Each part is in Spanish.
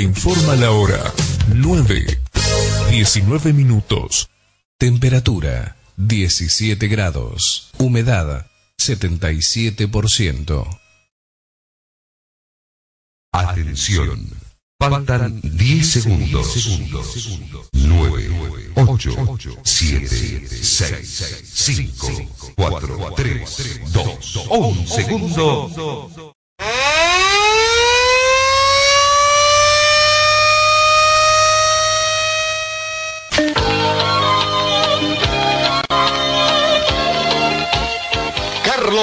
te informa la hora 9, 19 minutos. Temperatura 17 grados. Humedad 77%. Atención. Faltan 10 segundos. 9, 8, 7, 6, 5, 4, 3, 2, 1 segundo.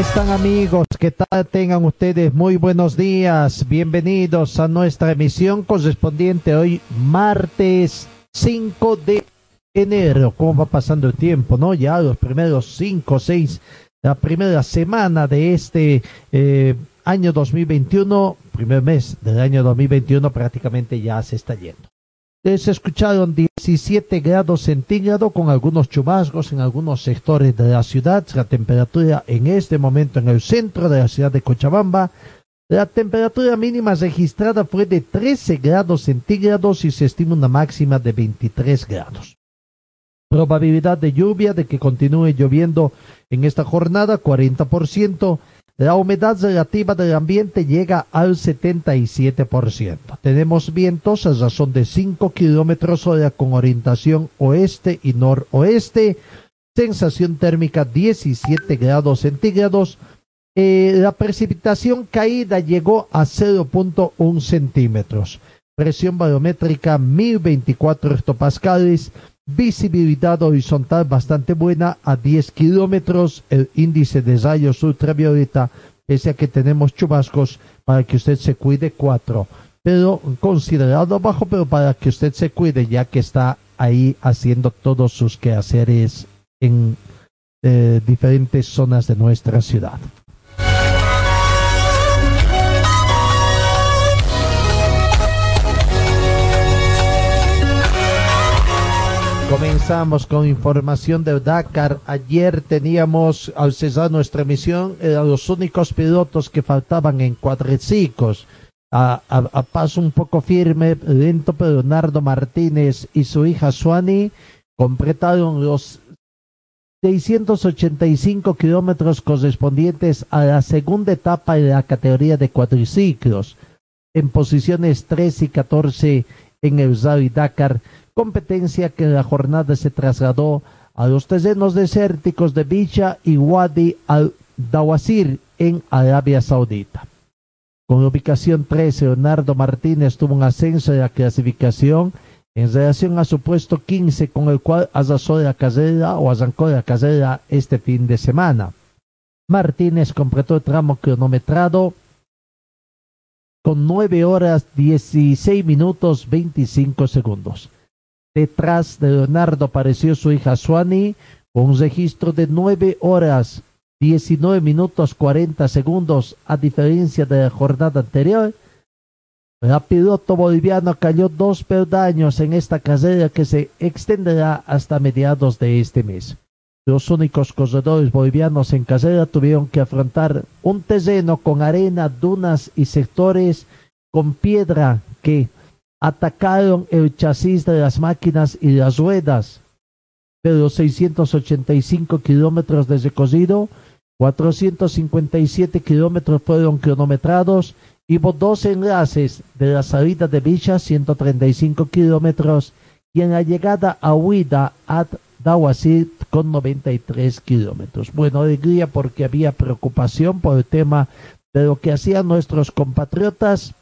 están amigos? ¿Qué tal tengan ustedes? Muy buenos días. Bienvenidos a nuestra emisión correspondiente hoy martes 5 de enero. ¿Cómo va pasando el tiempo? ¿No? Ya los primeros 5, 6, la primera semana de este eh, año 2021, primer mes del año 2021 prácticamente ya se está yendo. Se escucharon 17 grados centígrados con algunos chubascos en algunos sectores de la ciudad. La temperatura en este momento en el centro de la ciudad de Cochabamba, la temperatura mínima registrada fue de 13 grados centígrados y se estima una máxima de 23 grados. Probabilidad de lluvia de que continúe lloviendo en esta jornada 40%. La humedad relativa del ambiente llega al 77%. Tenemos vientos a razón de 5 kilómetros hora con orientación oeste y noroeste. Sensación térmica 17 grados centígrados. Eh, la precipitación caída llegó a 0.1 centímetros. Presión barométrica 1024 hectopascales visibilidad horizontal bastante buena a 10 kilómetros, el índice de rayos ultravioleta, pese a que tenemos chubascos, para que usted se cuide 4, pero considerado bajo, pero para que usted se cuide, ya que está ahí haciendo todos sus quehaceres en eh, diferentes zonas de nuestra ciudad. Comenzamos con información de Dakar. Ayer teníamos, al cesar nuestra emisión, eran los únicos pilotos que faltaban en cuadriciclos. A, paso un poco firme, lento, pero Leonardo Martínez y su hija Suani completaron los 685 kilómetros correspondientes a la segunda etapa de la categoría de cuadriciclos, en posiciones 3 y 14 en el Rally Dakar competencia que en la jornada se trasladó a los terrenos desérticos de Bicha y Wadi al-Dawasir en Arabia Saudita. Con la ubicación 13, Leonardo Martínez tuvo un ascenso de la clasificación en relación a su puesto 15 con el cual arrasó la carrera o arrancó la carrera este fin de semana. Martínez completó el tramo cronometrado con 9 horas 16 minutos 25 segundos. Detrás de Leonardo apareció su hija Suani con un registro de 9 horas 19 minutos 40 segundos a diferencia de la jornada anterior. La piloto boliviano cayó dos peldaños en esta carrera que se extenderá hasta mediados de este mes. Los únicos corredores bolivianos en carrera tuvieron que afrontar un terreno con arena, dunas y sectores con piedra que atacaron el chasis de las máquinas y las ruedas. De los 685 kilómetros de recorrido, 457 kilómetros fueron cronometrados y hubo dos enlaces de la salida de Bicha, 135 kilómetros, y en la llegada a Huida, ad Dawasir, con 93 kilómetros. Bueno, alegría porque había preocupación por el tema de lo que hacían nuestros compatriotas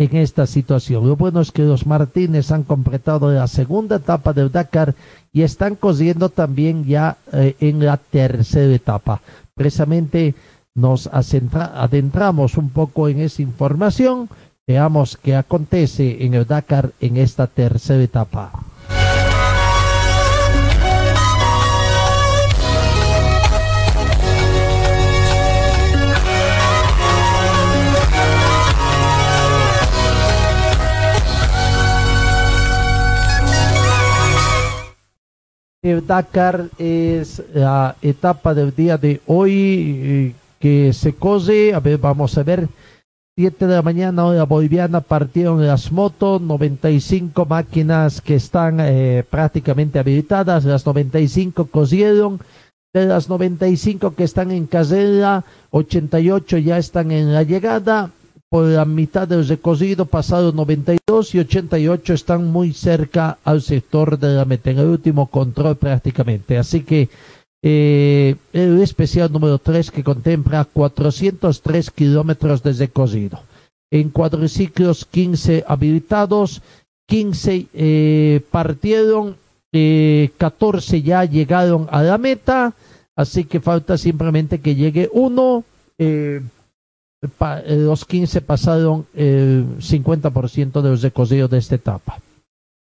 en esta situación. Lo bueno es que los Martínez han completado la segunda etapa del Dakar y están corriendo también ya eh, en la tercera etapa. Precisamente nos adentramos un poco en esa información. Veamos qué acontece en el Dakar en esta tercera etapa. Dakar es la etapa del día de hoy eh, que se cose. A ver, vamos a ver. 7 de la mañana, hora boliviana, partieron las motos, 95 máquinas que están eh, prácticamente habilitadas, las 95 cosieron. De las 95 que están en carrera, 88 ya están en la llegada, por la mitad del recocido pasado 92 y 88 están muy cerca al sector de la meta, en el último control prácticamente. Así que eh, el especial número 3 que contempla 403 kilómetros de recorrido. En cuadriciclos 15 habilitados, 15 eh, partieron, eh, 14 ya llegaron a la meta, así que falta simplemente que llegue uno. Eh, eh, los 15 pasaron el 50% de los recorridos de esta etapa.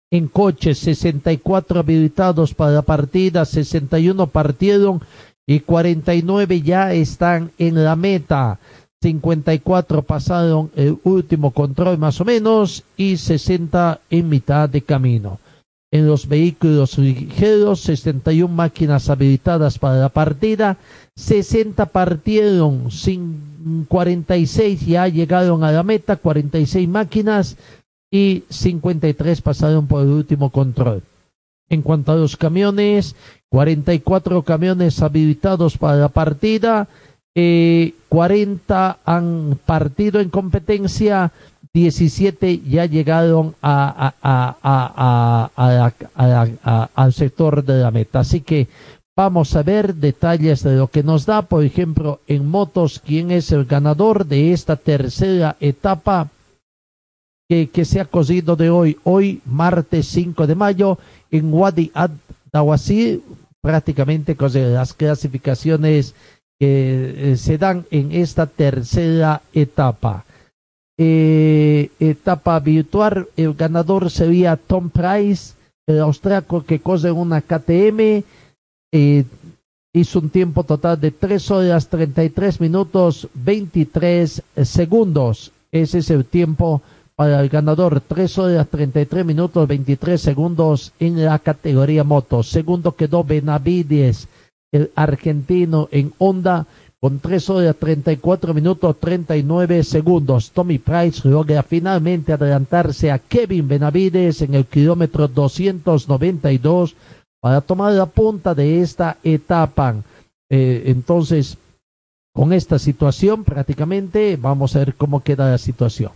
En coches, 64 habilitados para la partida, 61 partieron y 49 ya están en la meta. 54 pasaron el último control más o menos y 60 en mitad de camino. En los vehículos ligeros, 61 máquinas habilitadas para la partida, 60 partieron, sin 46 ya llegaron a la meta, 46 máquinas y 53 pasaron por el último control. En cuanto a los camiones, 44 camiones habilitados para la partida, eh, 40 han partido en competencia, 17 ya llegaron a, al sector de la meta. Así que Vamos a ver detalles de lo que nos da, por ejemplo, en motos, quién es el ganador de esta tercera etapa que, que se ha cosido de hoy, hoy martes 5 de mayo, en Wadi Ad Dawasi, prácticamente las clasificaciones que eh, se dan en esta tercera etapa. Eh, etapa virtual, el ganador sería Tom Price, el austriaco que cose una KTM, eh, hizo un tiempo total de 3 horas 33 minutos 23 segundos. Ese es el tiempo para el ganador. 3 horas 33 minutos 23 segundos en la categoría moto. Segundo quedó Benavides, el argentino en Honda con 3 horas 34 minutos 39 segundos. Tommy Price logra finalmente adelantarse a Kevin Benavides en el kilómetro 292 para tomar la punta de esta etapa. Eh, entonces, con esta situación prácticamente vamos a ver cómo queda la situación.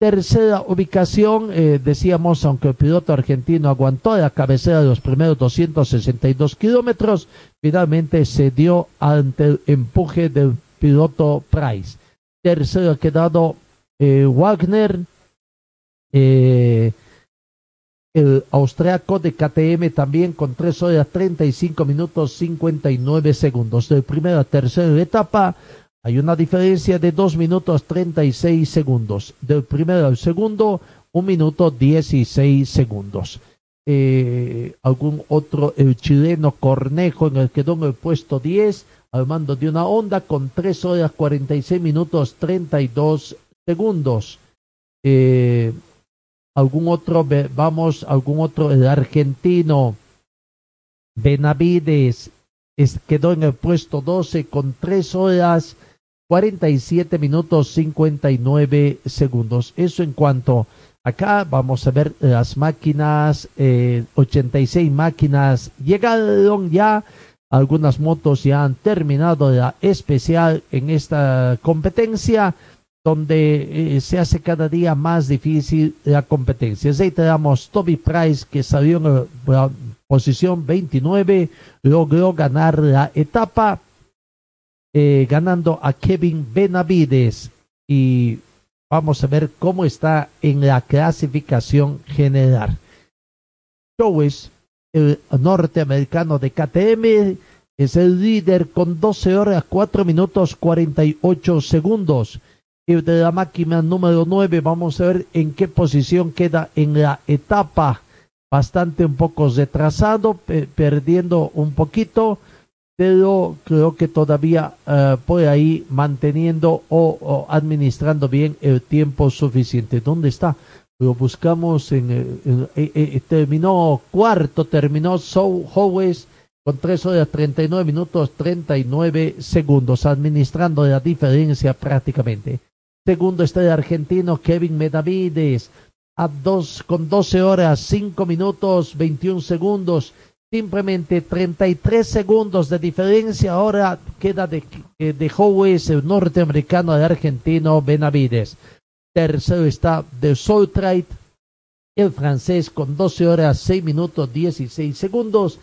Tercera ubicación, eh, decíamos, aunque el piloto argentino aguantó la cabecera de los primeros 262 kilómetros, finalmente se dio ante el empuje del piloto Price. Tercero ha quedado eh, Wagner, el austriaco de KTM también con 3 horas 35 minutos 59 segundos. De primera a tercera etapa hay una diferencia de 2 minutos 36 segundos. Del primero al segundo, 1 minuto 16 segundos. Eh, algún otro, el chileno Cornejo en el quedó en el puesto 10 al mando de una onda con 3 horas 46 minutos 32 segundos. Eh, algún otro, vamos, algún otro, el argentino Benavides quedó en el puesto 12 con 3 horas 47 minutos 59 segundos. Eso en cuanto acá vamos a ver las máquinas, eh, 86 máquinas llegaron ya. Algunas motos ya han terminado la especial en esta competencia donde eh, se hace cada día más difícil la competencia. Ahí tenemos Toby Price que salió en la posición 29, logró ganar la etapa, eh, ganando a Kevin Benavides. Y vamos a ver cómo está en la clasificación general. Chowes, el norteamericano de KTM, es el líder con 12 horas 4 minutos 48 segundos. Y de la máquina número 9 vamos a ver en qué posición queda en la etapa. Bastante un poco retrasado, perdiendo un poquito, pero creo que todavía uh, por ahí manteniendo o, administrando bien el tiempo suficiente. ¿Dónde está? Lo buscamos en, en, en eh, eh, terminó cuarto, terminó So Howes con 3 horas 39 minutos 39 segundos, administrando la diferencia prácticamente. Segundo está el argentino Kevin Medavides a dos, con 12 horas 5 minutos 21 segundos. Simplemente 33 segundos de diferencia. Ahora queda de, de Howes, el norteamericano del argentino Benavides. Tercero está de Soltrite, el francés con 12 horas 6 minutos 16 segundos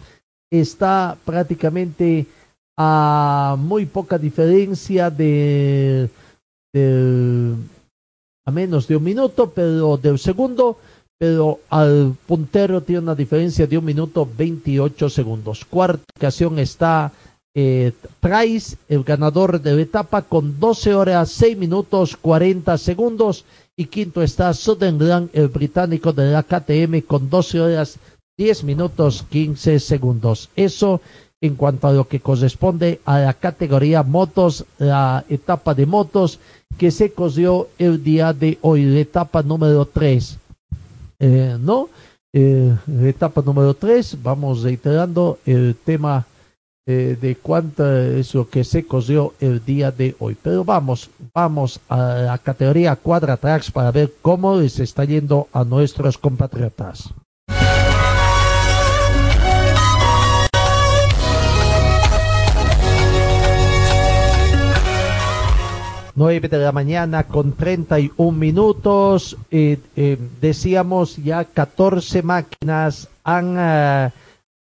está prácticamente a muy poca diferencia de, de a menos de un minuto, pero del segundo, pero al puntero tiene una diferencia de un minuto 28 segundos. Cuarta ocasión está eh, Price, el ganador de la etapa, con 12 horas 6 minutos 40 segundos. Y quinto está Sutherland, el británico de la KTM, con 12 horas 10 minutos 15 segundos. Eso en cuanto a lo que corresponde a la categoría motos, la etapa de motos que se cosió el día de hoy, la etapa número 3. Eh, ¿No? Eh, la etapa número 3, vamos reiterando el tema eh, de cuánto es lo que se cosió el día de hoy. Pero vamos, vamos a la categoría Quadratrax para ver cómo les está yendo a nuestros compatriotas. Nueve de la mañana con treinta y un minutos. Eh, eh, decíamos ya 14 máquinas han uh,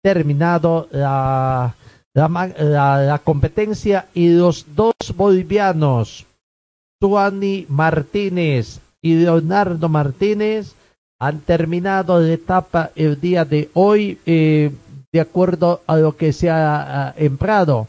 terminado la, la, la, la, competencia y los dos bolivianos, Tuani Martínez y Leonardo Martínez, han terminado la etapa el día de hoy eh, de acuerdo a lo que se ha emprado.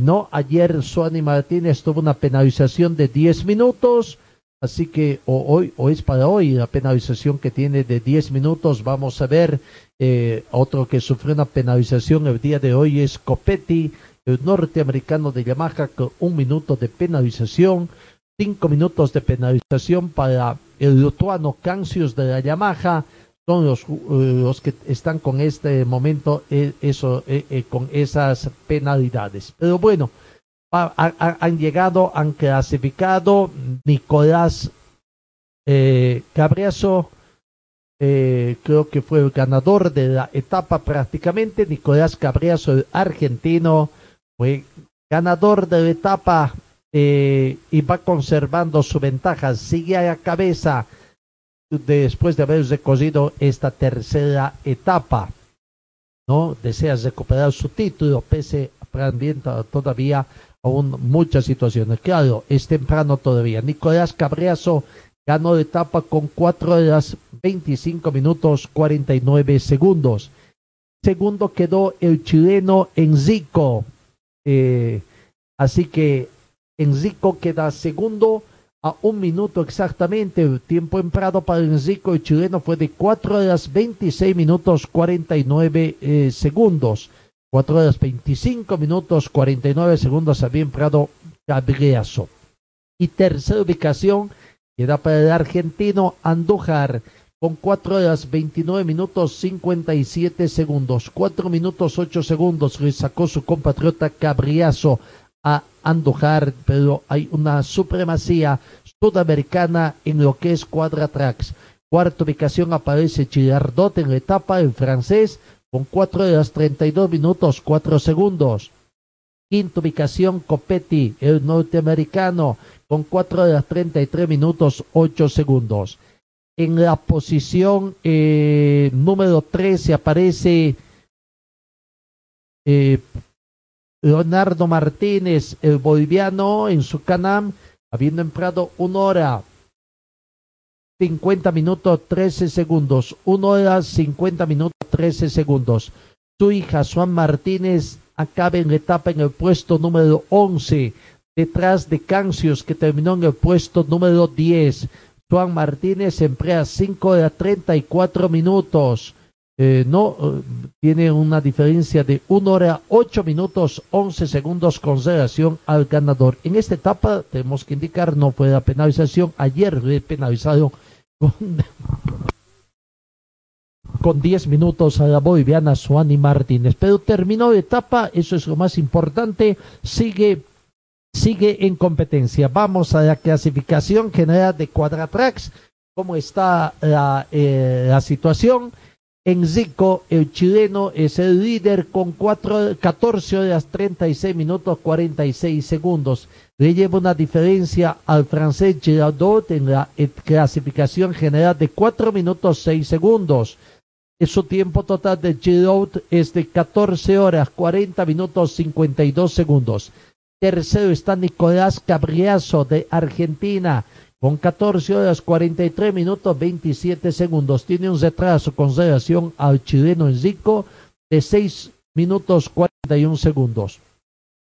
No, ayer Suani Martínez tuvo una penalización de 10 minutos, así que o hoy o es para hoy la penalización que tiene de 10 minutos. Vamos a ver eh, otro que sufrió una penalización el día de hoy es Copetti, el norteamericano de Yamaha con un minuto de penalización, cinco minutos de penalización para el lituano Cancius de la Yamaha, son los, uh, los que están con este momento, eh, eso, eh, eh, con esas penalidades. Pero bueno, ha, ha, han llegado, han clasificado Nicolás eh, Cabriazo, creo que fue el ganador de la etapa prácticamente, Nicolás Cabriazo, argentino, fue ganador de la etapa y va conservando su ventaja, sigue a la cabeza después de haber recorrido esta tercera etapa, ¿no? Desea recuperar su título, pese también todavía aún muchas situaciones. Claro, es temprano todavía. Nicolás Cabriazo ganó la etapa con cuatro horas 25 minutos 49 segundos. Segundo quedó el chileno Enzico. Eh, así que Enzico queda segundo a un minuto exactamente. El tiempo emprado para el Enrico el chileno fue de 4 horas 26 minutos 49 eh, segundos. 4 horas 25 minutos 49 segundos había emprado Gabriazo. Y tercera ubicación queda para el argentino Andújar con 4 horas 29 minutos 57 segundos. 4 minutos 8 segundos le sacó su compatriota Gabriazo a Andújar, pero hay una supremacía sudamericana en lo que es Quadratrax. Cuarta ubicación aparece Chillardot en la etapa en francés con 4 horas 32 minutos 4 segundos. Quinta ubicación Copetti, el norteamericano, con 4 horas 33 minutos 8 segundos. En la posición eh, número 13 aparece eh, Leonardo Martínez, el boliviano, en su canam, habiendo empleado una hora 50 minutos 13 segundos, una hora 50 minutos 13 segundos. Su hija Juan Martínez acaba en la etapa en el puesto número 11, detrás de Cancios que terminó en el puesto número 10. Juan Martínez emplea 5 de 34 minutos. Eh, no eh, tiene una diferencia de 1 hora 8 minutos 11 segundos con relación al ganador. En esta etapa tenemos que indicar no fue la penalización. Ayer fue penalizado con, con 10 minutos a la boliviana Suani Martínez. Pero terminó la etapa, eso es lo más importante. Sigue sigue en competencia. Vamos a la clasificación general de Quadratrax. ¿Cómo está la, eh, la situación? En Zico, el chileno es el líder con cuatro, 14 horas 36 minutos 46 segundos. Le lleva una diferencia al francés Girardot en la eh, clasificación general de 4 minutos 6 segundos. Su tiempo total de Girardot es de 14 horas 40 minutos 52 segundos. Tercero está Nicolás Cabriazo de Argentina con 14 horas 43 minutos 27 segundos. Tiene un retraso con relación al chileno Enzico de 6 minutos 41 segundos.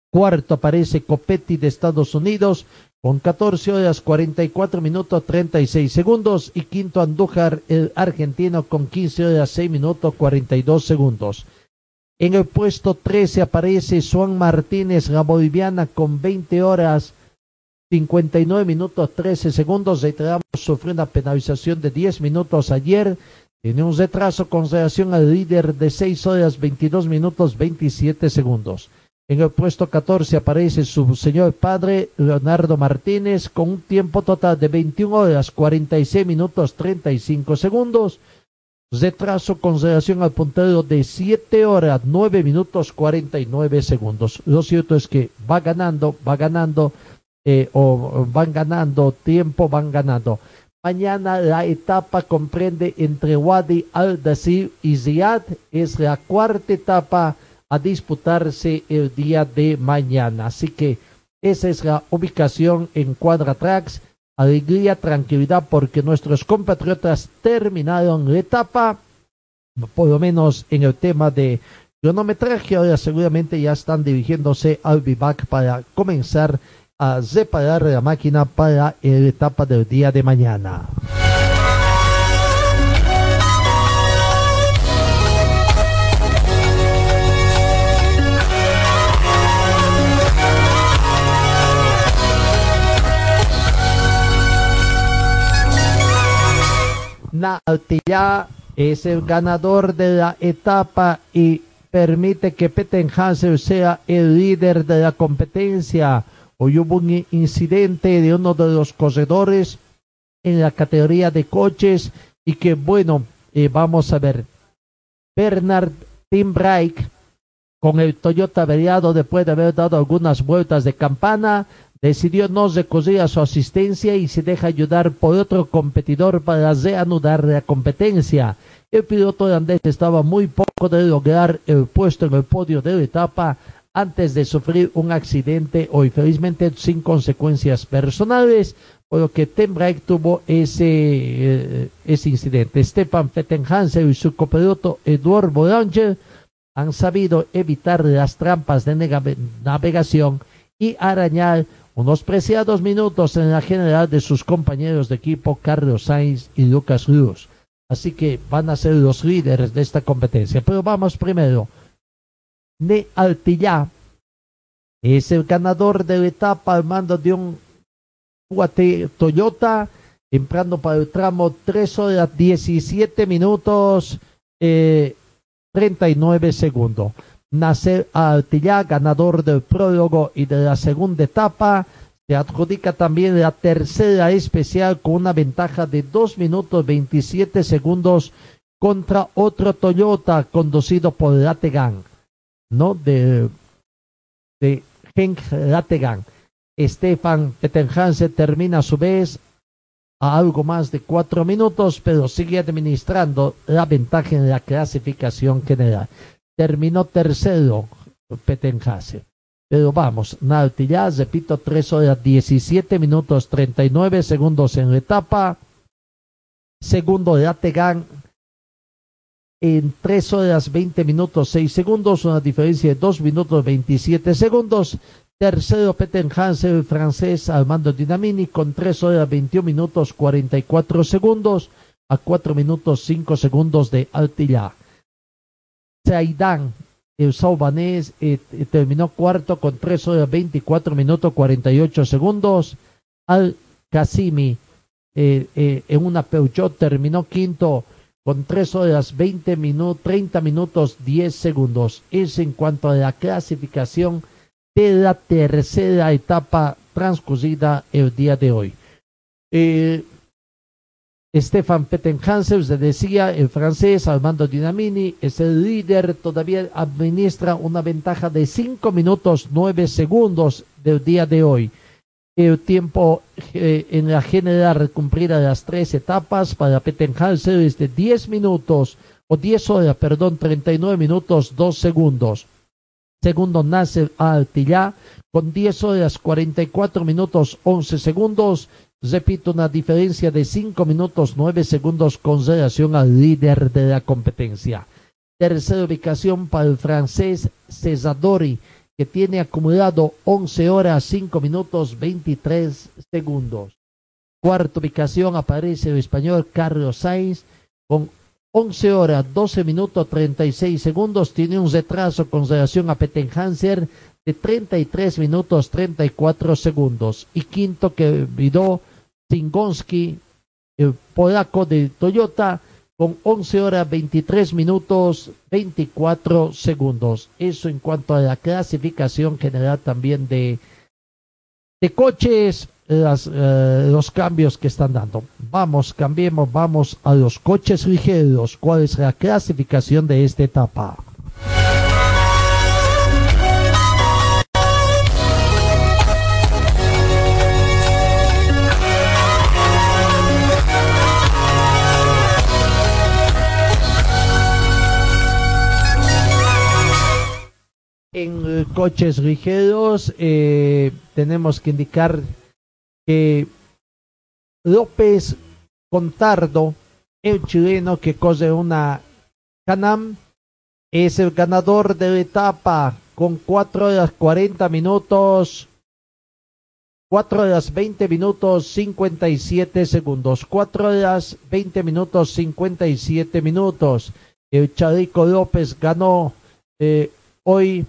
Cuarto aparece Copetti de Estados Unidos con 14 horas 44 minutos 36 segundos. Y quinto Andújar, el argentino, con 15 horas 6 minutos 42 segundos. En el puesto 13 aparece Juan Martínez, la boliviana, con 20 horas 59 minutos 13 segundos. Reiteramos, sufrió una penalización de 10 minutos ayer. Tiene un retraso con relación al líder de 6 horas 22 minutos 27 segundos. En el puesto 14 aparece su señor padre, Leonardo Martínez, con un tiempo total de 21 horas 46 minutos 35 segundos retraso con relación al puntero de 7 horas 9 minutos 49 segundos. Lo cierto es que va ganando, va ganando, eh, o van ganando tiempo, van ganando. Mañana la etapa comprende entre Wadi al-Dasir y Ziad. Es la cuarta etapa a disputarse el día de mañana. Así que esa es la ubicación en Tracks alegría, tranquilidad, porque nuestros compatriotas terminaron la etapa, por lo menos en el tema de cronometraje, ahora seguramente ya están dirigiéndose al vivac para comenzar a separar la máquina para la etapa del día de mañana. Altilla es el ganador de la etapa y permite que Pettenhauser sea el líder de la competencia. Hoy hubo un incidente de uno de los corredores en la categoría de coches y que bueno, eh, vamos a ver. Bernard Timbrake con el Toyota averiado después de haber dado algunas vueltas de campana decidió no recurrir a su asistencia y se deja ayudar por otro competidor para reanudar la competencia. El piloto holandés estaba muy poco de lograr el puesto en el podio de la etapa antes de sufrir un accidente o infelizmente sin consecuencias personales, por lo que Tembrake tuvo ese, eh, ese incidente. Stefan Fettenhansen y su copiloto Eduard Boulanger han sabido evitar las trampas de navegación y arañar unos preciados minutos en la general de sus compañeros de equipo Carlos Sainz y Lucas Cruz. Así que van a ser los líderes de esta competencia. Pero vamos primero. Ne Altillá es el ganador de la etapa al mando de un Toyota, entrando para el tramo 3 horas 17 minutos eh, 39 segundos. Nasser Altillá, ganador del prólogo y de la segunda etapa. Se adjudica también la tercera especial con una ventaja de 2 minutos 27 segundos contra otro Toyota conducido por Lategan, ¿no? De, de Henk Lategan. Stefan Pettenhansen termina a su vez a algo más de cuatro minutos, pero sigue administrando la ventaja en la clasificación general terminó tercero Pettenhase. Pero vamos, ya repito, 3 horas 17 minutos 39 segundos en la etapa. Segundo, Lategan en 3 horas 20 minutos 6 segundos, una diferencia de 2 minutos 27 segundos. Tercero, Peter Hansel, francés, Armando Dinamini, con 3 horas 21 minutos 44 segundos, a 4 minutos 5 segundos de Altilla. Zaidan, el saubanés, eh, terminó cuarto con 3 horas 24 minutos 48 segundos. Al Kasimi, eh, eh, en una Peugeot, terminó quinto con 3 horas 20 minutos, 30 minutos 10 segundos. Es en cuanto a la clasificación de la tercera etapa transcurrida el día de hoy. Eh, Stefan Pettenhansen, se decía, el francés Armando Dinamini es el líder, todavía administra una ventaja de 5 minutos 9 segundos del día de hoy. El tiempo eh, en la general cumplida las tres etapas para Pettenhansen es de 10 minutos, o 10 horas, perdón, 39 minutos 2 segundos. Segundo, Nasser Altillá con 10 horas 44 minutos 11 segundos repito, una diferencia de 5 minutos 9 segundos con relación al líder de la competencia. Tercera ubicación para el francés Cesadori, que tiene acumulado 11 horas 5 minutos 23 segundos. Cuarta ubicación aparece el español Carlos Sainz con 11 horas 12 minutos 36 segundos. Tiene un retraso con relación a Pettenhanser de 33 minutos 34 segundos. Y quinto que vidó Zingonski, el polaco de Toyota, con 11 horas 23 minutos 24 segundos. Eso en cuanto a la clasificación general también de, de coches, las, eh, los cambios que están dando. Vamos, cambiemos, vamos a los coches ligeros. ¿Cuál es la clasificación de esta etapa? En coches ligeros eh, tenemos que indicar que López Contardo, el chileno que cose una Canam, es el ganador de la etapa con 4 horas 40 minutos, 4 horas 20 minutos 57 segundos, 4 horas 20 minutos 57 minutos. El Charico López ganó eh, hoy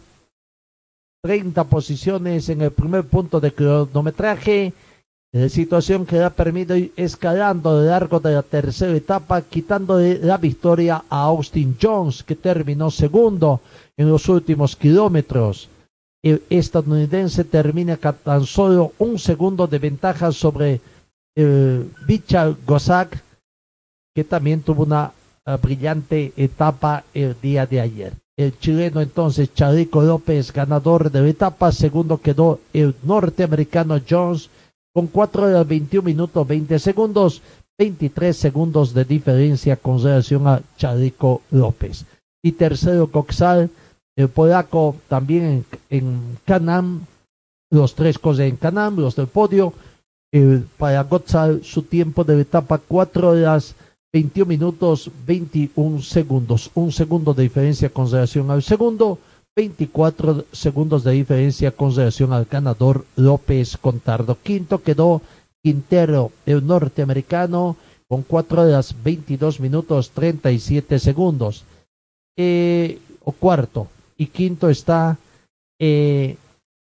30 posiciones en el primer punto de cronometraje. Situación que ha permitido ir escalando a lo largo de la tercera etapa, quitándole la victoria a Austin Jones, que terminó segundo en los últimos kilómetros. El estadounidense termina tan solo un segundo de ventaja sobre el Bichar Gozak, que también tuvo una eh, brillante etapa el día de ayer el chileno entonces Charico López, ganador de la etapa. Segundo quedó el norteamericano Jones con 4 horas 21 minutos 20 segundos, 23 segundos de diferencia con relación a Charico López. Y tercero Coxal, el polaco también en, Canam, los tres cosas en Canam, los del podio. Para Gotzal su tiempo de la etapa 4 horas 21 minutos 21 segundos. Un segundo de diferencia con relación al segundo. 24 segundos de diferencia con relación al ganador López Contardo. Quinto quedó Quintero, el norteamericano, con 4 horas 22 minutos 37 segundos. Eh, o cuarto. Y quinto está eh,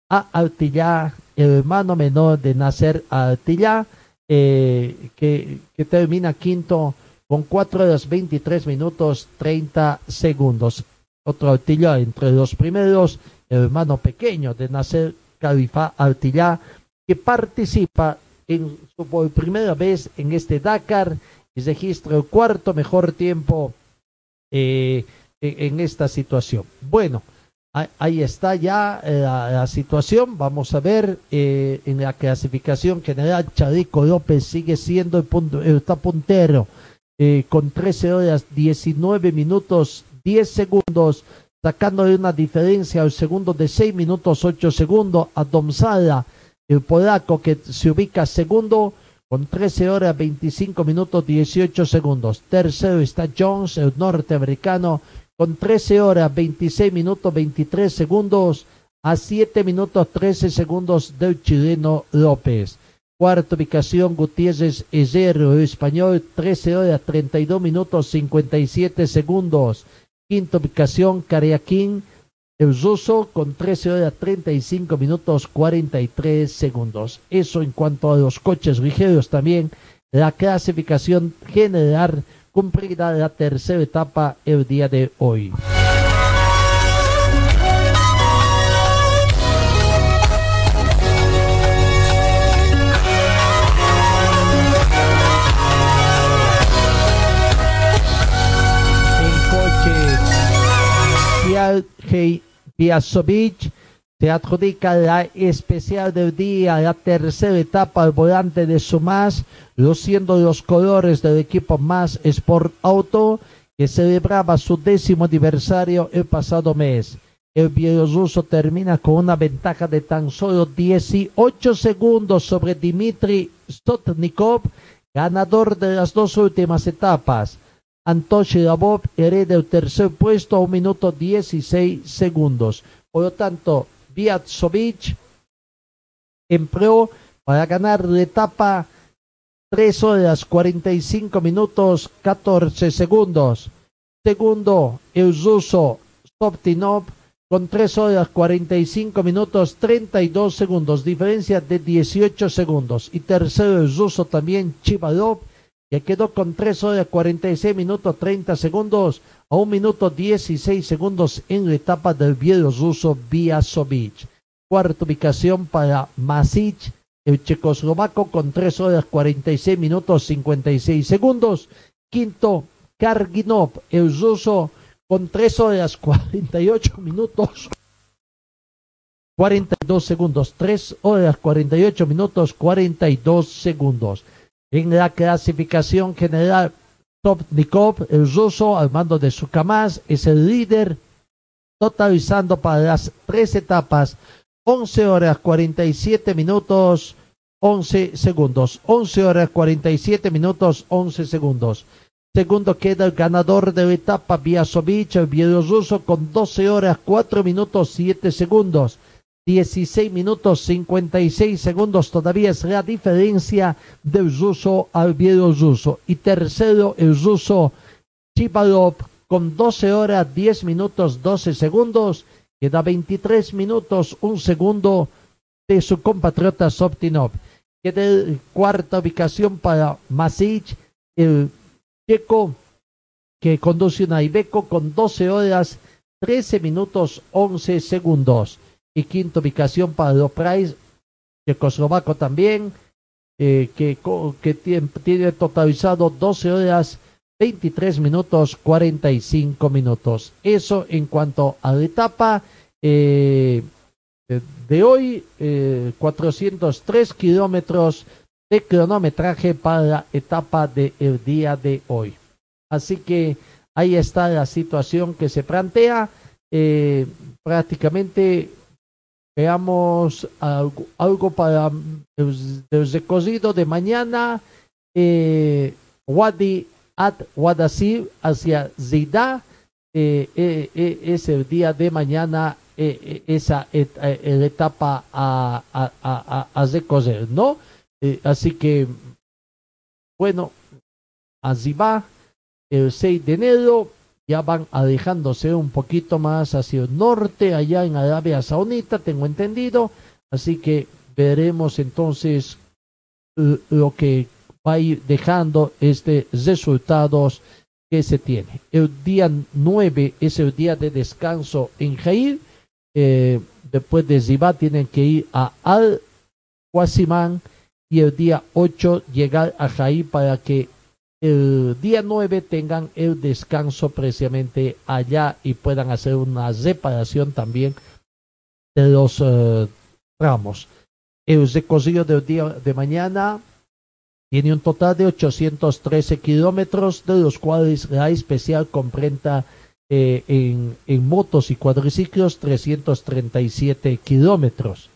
a Altillá, el hermano menor de Nacer Altillá, eh, que, termina quinto con 4 horas 23 minutos 30 segundos. Otro Altilla entre los primeros, el hermano pequeño de Nasser Khalifa Altilla, que participa en, por primera vez en este Dakar y registra el cuarto mejor tiempo eh, en, esta situación. Bueno, ahí está ya eh, la, situación. Vamos a ver eh, en la clasificación general. Charico López sigue siendo el, punto, el está puntero eh, con 13 horas 19 minutos 10 segundos, sacándole una diferencia al segundo de 6 minutos 8 segundos a Domzala, el polaco que se ubica segundo con 13 horas 25 minutos 18 segundos. Tercero está Jones, el norteamericano, con 13 horas 26 minutos 23 segundos a 7 minutos 13 segundos del chileno López. Cuarta ubicación, Gutiérrez Ezerro, español, 13 horas 32 minutos 57 segundos. Quinta ubicación, Cariaquín, el ruso, con 13 horas 35 minutos 43 segundos. Eso en cuanto a los coches ligeros también. La clasificación general cumplirá la tercera etapa el día de hoy. Hey Piazovic se adjudica la especial del día, la tercera etapa al volante de Sumas, luciendo los colores del equipo Más Sport Auto, que celebraba su décimo aniversario el pasado mes. El bielorruso termina con una ventaja de tan solo 18 segundos sobre Dmitry Stotnikov, ganador de las dos últimas etapas. Antosh Labov hereda el tercer puesto a un minuto 16 segundos. Por lo tanto, Viatsovic empleó para ganar la etapa 3 horas 45 minutos 14 segundos. Segundo, el ruso Stoptinov con 3 horas 45 minutos 32 segundos, diferencia de 18 segundos. Y tercero, el ruso también Chivalov que quedó con 3 horas 46 minutos 30 segundos a 1 minuto 16 segundos en la etapa del bielorruso Viasovic. Cuarta ubicación para Masic, el checoslovaco con 3 horas 46 minutos 56 segundos. Quinto, Karginov, el ruso con 3 horas 48 minutos 42 segundos. 3 horas 48 minutos 42 segundos. En la clasificación general, Topnikov, el ruso, al mando de su es el líder, totalizando para las tres etapas 11 horas 47 minutos 11 segundos. 11 horas 47 minutos 11 segundos. Segundo queda el ganador de la etapa, Viasovic, el bielorruso, con 12 horas 4 minutos 7 segundos. 16 minutos 56 segundos todavía es la diferencia del ruso al bielorruso. Y tercero, el ruso Chivalov con 12 horas 10 minutos 12 segundos. Queda 23 minutos 1 segundo de su compatriota Soptinov. Queda cuarta ubicación para Masic, el checo que conduce una Ibeco con 12 horas 13 minutos 11 segundos y quinta ubicación para los Price, checoslovaco también, eh, que, que tiene, totalizado 12 horas 23 minutos 45 minutos. Eso en cuanto a la etapa eh, de hoy, eh, 403 kilómetros de cronometraje para la etapa del el día de hoy. Así que ahí está la situación que se plantea. Eh, prácticamente Veamos algo, algo para el, el, recorrido de mañana. Eh, Wadi at Wadasir hacia Zidá. Eh, eh, eh, es el día de mañana eh, esa et, etapa a, a, a, a recorrer, ¿no? así que, bueno, así va el 6 de enero ya van alejándose un poquito más hacia el norte, allá en Arabia Saudita, tengo entendido. Así que veremos entonces lo que va a ir dejando este resultados que se tiene. El día 9 es el día de descanso en Jair. Eh, después de Ziba tienen que ir a Al Quasimán y el día 8 llegar a Jair para que el día 9 tengan el descanso precisamente allá y puedan hacer una reparación también de los uh, tramos. El recorrido del día de mañana tiene un total de 813 kilómetros, de los cuales la especial comprenda eh, en, en motos y cuadriciclos 337 kilómetros.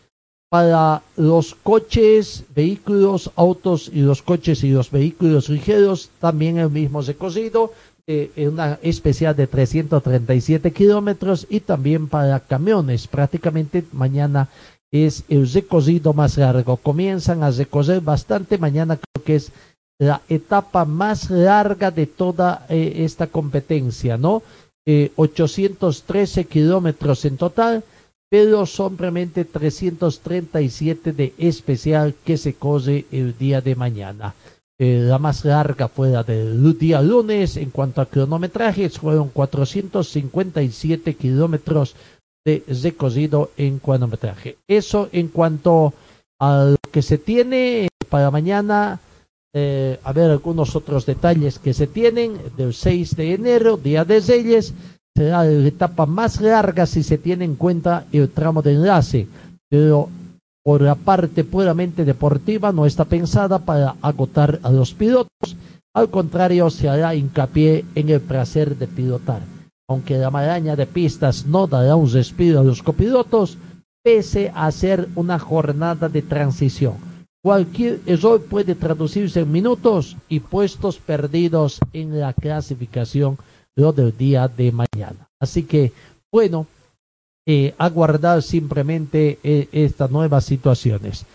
Para los coches, vehículos, autos y los coches y los vehículos ligeros, también el mismo recorrido, eh, una especial de 337 kilómetros y también para camiones. Prácticamente mañana es el recorrido más largo. Comienzan a recorrer bastante. Mañana creo que es la etapa más larga de toda eh, esta competencia, ¿no? Eh, 813 kilómetros en total pero son realmente 337 de especial que se corre el día de mañana. Eh, la más larga fue la del día lunes. En cuanto a cronometrajes, fueron 457 kilómetros de recorrido en cronometraje. Eso en cuanto a lo que se tiene para mañana. Eh, a ver algunos otros detalles que se tienen del 6 de enero, Día de Reyes será la etapa más larga si se tiene en cuenta el tramo de enlace, pero por la parte puramente deportiva no está pensada para agotar a los pilotos, al contrario se hará hincapié en el placer de pilotar. Aunque la maraña de pistas no dará un respiro a los copilotos, pese a ser una jornada de transición. Cualquier error puede traducirse en minutos y puestos perdidos en la clasificación del día de mañana. Así que, bueno, eh, aguardar simplemente eh, estas nuevas situaciones.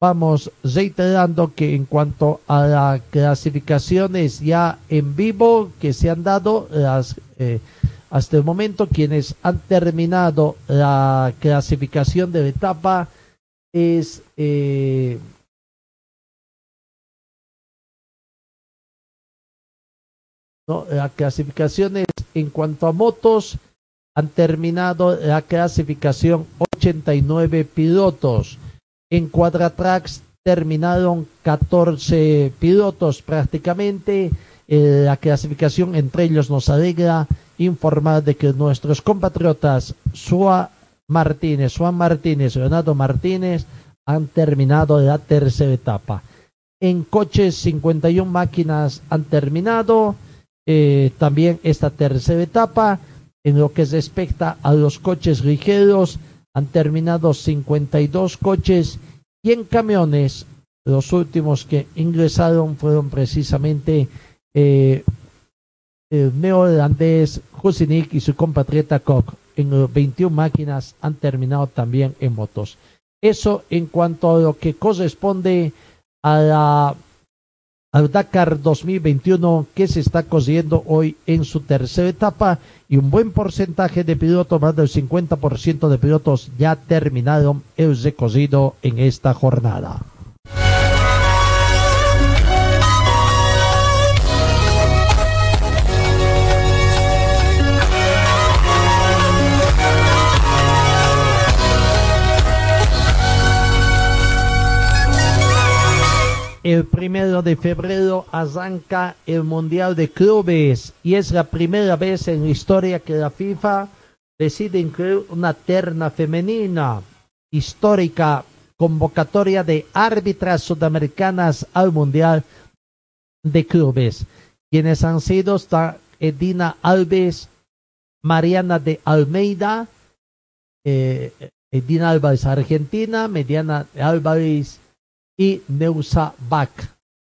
Vamos reiterando que en cuanto a las clasificaciones ya en vivo que se han dado, las, eh, hasta el momento quienes han terminado la clasificación de la etapa es eh, Las clasificaciones en cuanto a motos han terminado la clasificación 89 pilotos. En Quadratrax terminaron 14 pilotos prácticamente. Eh, la clasificación entre ellos nos alegra informar de que nuestros compatriotas Sua Martínez, Juan Martínez, Leonardo Martínez han terminado la tercera etapa. En coches 51 máquinas han terminado. Eh, también esta tercera etapa. En lo que respecta a los coches ligeros, han terminado 52 coches y en camiones, los últimos que ingresaron fueron precisamente eh, el neozelandés Husinik y su compatriota Koch. En 21 máquinas han terminado también en motos. Eso en cuanto a lo que corresponde a la Dakar 2021 que se está cosiendo hoy en su tercera etapa y un buen porcentaje de pilotos, más del 50% de pilotos ya terminaron el recorrido en esta jornada. El primero de febrero arranca el Mundial de Clubes y es la primera vez en la historia que la FIFA decide incluir una terna femenina histórica convocatoria de árbitras sudamericanas al Mundial de Clubes, quienes han sido Edina Alves, Mariana de Almeida, eh, Edina Alves Argentina, Mediana Álvarez y Neusa Bach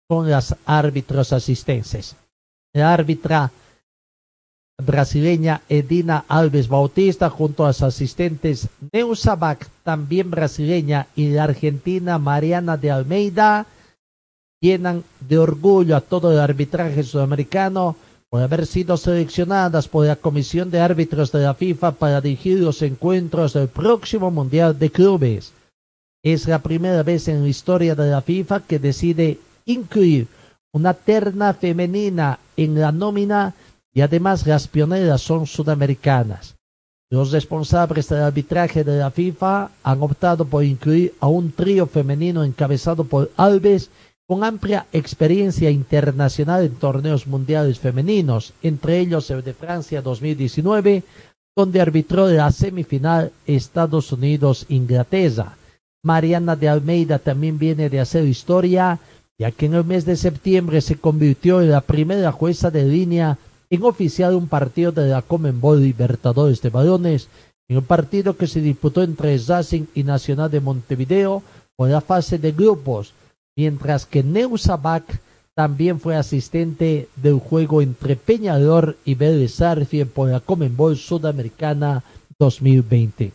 con las árbitros asistentes. La árbitra brasileña Edina Alves Bautista junto a las asistentes Neusa Bach, también brasileña, y la argentina Mariana de Almeida llenan de orgullo a todo el arbitraje sudamericano por haber sido seleccionadas por la Comisión de Árbitros de la FIFA para dirigir los encuentros del próximo Mundial de Clubes. Es la primera vez en la historia de la FIFA que decide incluir una terna femenina en la nómina y además las pioneras son sudamericanas. Los responsables del arbitraje de la FIFA han optado por incluir a un trío femenino encabezado por Alves con amplia experiencia internacional en torneos mundiales femeninos, entre ellos el de Francia 2019, donde arbitró la semifinal Estados Unidos-Inglaterra. Mariana de Almeida también viene de hacer historia, ya que en el mes de septiembre se convirtió en la primera jueza de línea en oficiar un partido de la Comenbol Libertadores de Balones en el partido que se disputó entre Racing y Nacional de Montevideo por la fase de grupos, mientras que Neusabac también fue asistente del juego entre Peñador y Vélez por la Comenbol Sudamericana 2020.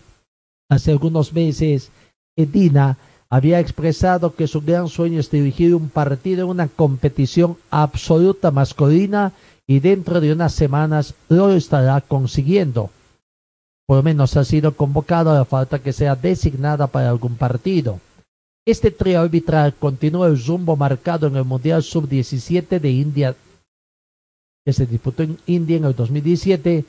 Hace algunos meses, Edina había expresado que su gran sueño es dirigir un partido en una competición absoluta masculina y dentro de unas semanas lo estará consiguiendo. Por lo menos ha sido convocado a la falta que sea designada para algún partido. Este trío arbitral continúa el rumbo marcado en el Mundial Sub-17 de India, que se disputó en India en el 2017,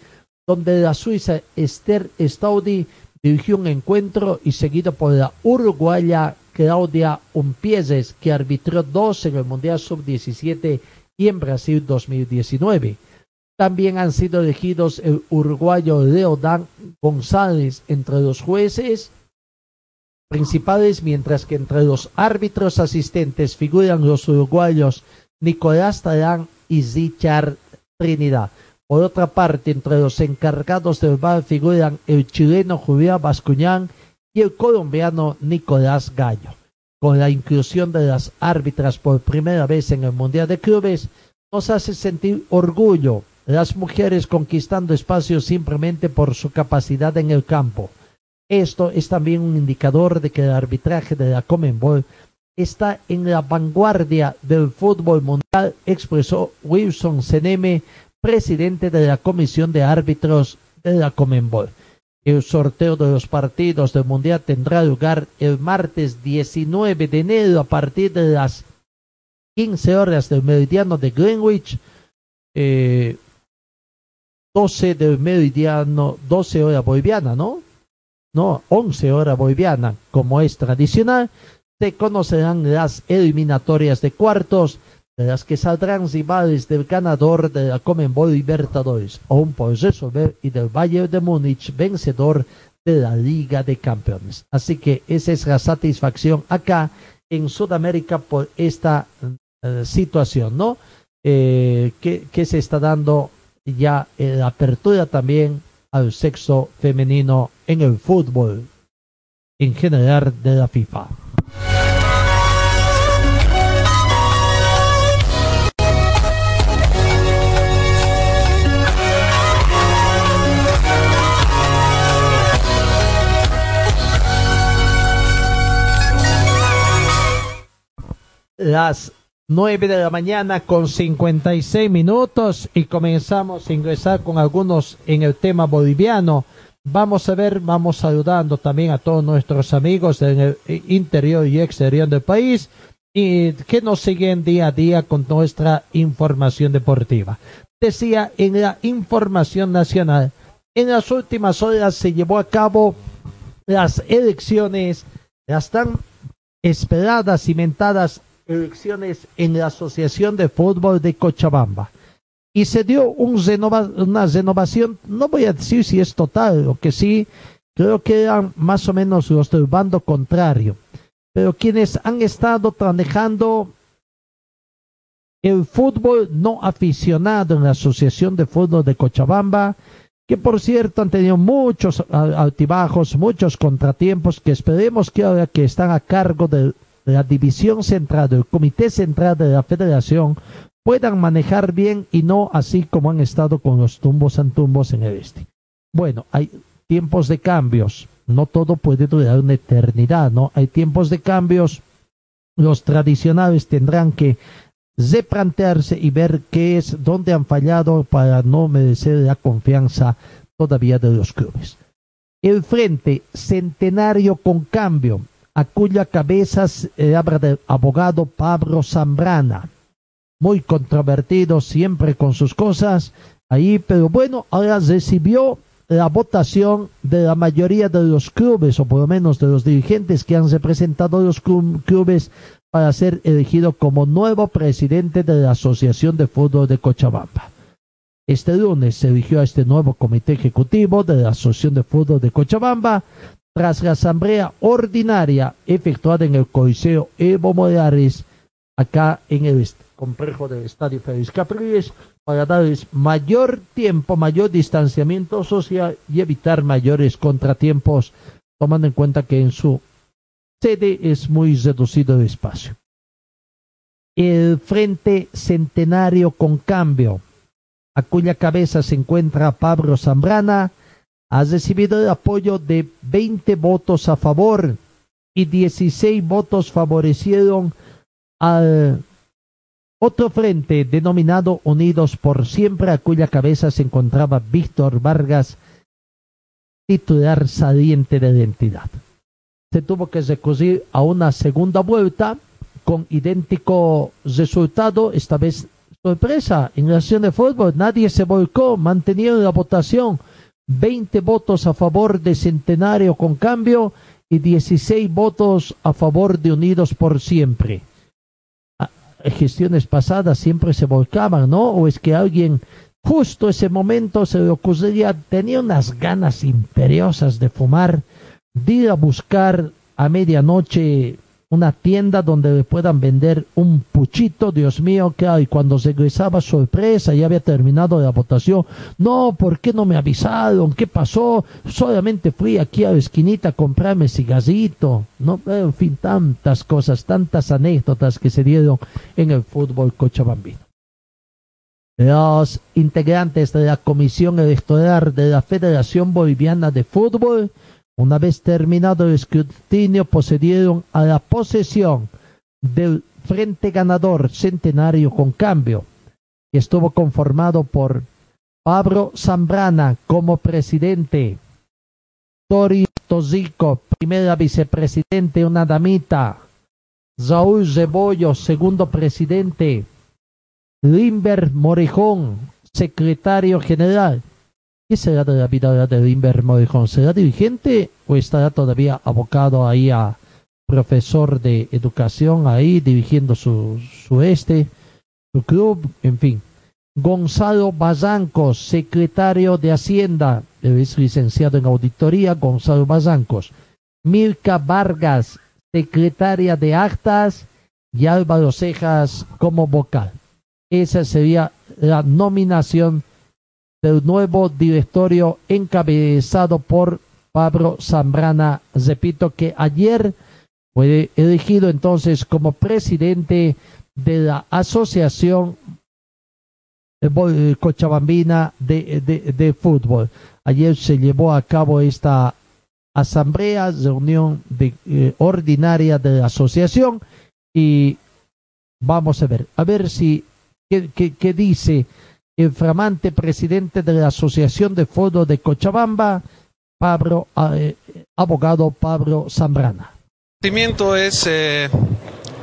donde la suiza Esther Staudi dirigió un encuentro y seguido por la uruguaya Claudia Umpieses, que arbitró dos en el Mundial Sub-17 y en Brasil 2019. También han sido elegidos el uruguayo Leodán González entre los jueces principales, mientras que entre los árbitros asistentes figuran los uruguayos Nicolás Talán y Richard Trinidad. Por otra parte, entre los encargados del bar figuran el chileno Julián Bascuñán y el colombiano Nicolás Gallo. Con la inclusión de las árbitras por primera vez en el Mundial de Clubes, nos hace sentir orgullo las mujeres conquistando espacios simplemente por su capacidad en el campo. Esto es también un indicador de que el arbitraje de la Comenbol está en la vanguardia del fútbol mundial, expresó Wilson Seneme, presidente de la Comisión de Árbitros de la Comenbol. El sorteo de los partidos del Mundial tendrá lugar el martes 19 de enero a partir de las 15 horas del meridiano de Greenwich, eh, 12 del meridiano, 12 horas boliviana, ¿no? no 11 horas boliviana, como es tradicional, se conocerán las eliminatorias de cuartos, de las que saldrán rivales del ganador de la Comenbol Libertadores, aún por resolver, y del Bayern de Múnich, vencedor de la Liga de Campeones. Así que esa es la satisfacción acá en Sudamérica por esta eh, situación, ¿no? Eh, que, que, se está dando ya en la apertura también al sexo femenino en el fútbol en general de la FIFA. Las 9 de la mañana con 56 minutos y comenzamos a ingresar con algunos en el tema boliviano. Vamos a ver, vamos saludando también a todos nuestros amigos en el interior y exterior del país y que nos siguen día a día con nuestra información deportiva. Decía en la información nacional, en las últimas horas se llevó a cabo las elecciones, las tan esperadas, cimentadas elecciones en la Asociación de Fútbol de Cochabamba. Y se dio un una renovación, no voy a decir si es total o que sí, creo que eran más o menos los del bando contrario. Pero quienes han estado trabajando el fútbol no aficionado en la Asociación de Fútbol de Cochabamba, que por cierto han tenido muchos altibajos, muchos contratiempos, que esperemos que ahora que están a cargo del la división central, del comité central de la federación, puedan manejar bien y no así como han estado con los tumbos tumbos en el este. Bueno, hay tiempos de cambios, no todo puede durar una eternidad, ¿no? Hay tiempos de cambios, los tradicionales tendrán que replantearse y ver qué es, dónde han fallado para no merecer la confianza todavía de los clubes. El Frente Centenario con Cambio a cuya cabeza se abogado Pablo Zambrana, muy controvertido siempre con sus cosas ahí, pero bueno, ahora recibió la votación de la mayoría de los clubes, o por lo menos de los dirigentes que han representado los clubes para ser elegido como nuevo presidente de la Asociación de Fútbol de Cochabamba. Este lunes se eligió a este nuevo comité ejecutivo de la Asociación de Fútbol de Cochabamba, tras la asamblea ordinaria efectuada en el Coliseo Evo Morales, acá en el complejo del Estadio Félix Capriles para darles mayor tiempo, mayor distanciamiento social y evitar mayores contratiempos, tomando en cuenta que en su sede es muy reducido el espacio. El Frente Centenario con Cambio, a cuya cabeza se encuentra Pablo Zambrana, ha recibido el apoyo de 20 votos a favor y 16 votos favorecieron al otro frente denominado Unidos por Siempre, a cuya cabeza se encontraba Víctor Vargas, titular saliente de la entidad. Se tuvo que recurrir a una segunda vuelta con idéntico resultado, esta vez sorpresa en la acción de fútbol, nadie se volcó, mantenieron la votación, 20 votos a favor de Centenario con cambio y 16 votos a favor de Unidos por Siempre gestiones pasadas siempre se volcaban, ¿no? O es que alguien justo ese momento se le ocurría, tenía unas ganas imperiosas de fumar, de ir a buscar a medianoche una tienda donde le puedan vender un puchito, Dios mío, que hay cuando se regresaba sorpresa, ya había terminado la votación. No, ¿por qué no me avisaron? ¿Qué pasó? Solamente fui aquí a la esquinita a comprarme cigarrito. No, en fin, tantas cosas, tantas anécdotas que se dieron en el fútbol cochabambino. Los integrantes de la Comisión Electoral de la Federación Boliviana de Fútbol una vez terminado el escrutinio, procedieron a la posesión del Frente Ganador Centenario con Cambio, que estuvo conformado por Pablo Zambrana como presidente, Tori Tozico, primera vicepresidente, una damita, Raúl Rebollo, segundo presidente, Limber Morejón, secretario general, ¿Qué será de la vida de Limber Morejón? ¿Será dirigente o estará todavía abocado ahí a profesor de educación ahí dirigiendo su, su este, su club, en fin? Gonzalo Bazancos, secretario de Hacienda, es licenciado en auditoría, Gonzalo Bazancos. Mirka Vargas, secretaria de actas, y Álvaro Cejas como vocal. Esa sería la nominación del nuevo directorio encabezado por Pablo Zambrana. Repito que ayer fue elegido entonces como presidente de la Asociación Cochabambina de, de, Fútbol. Ayer se llevó a cabo esta asamblea, reunión de, eh, ordinaria de la asociación y vamos a ver, a ver si, qué, qué dice el flamante presidente de la Asociación de Fútbol de Cochabamba, Pablo, eh, abogado Pablo Zambrana. El sentimiento es, eh,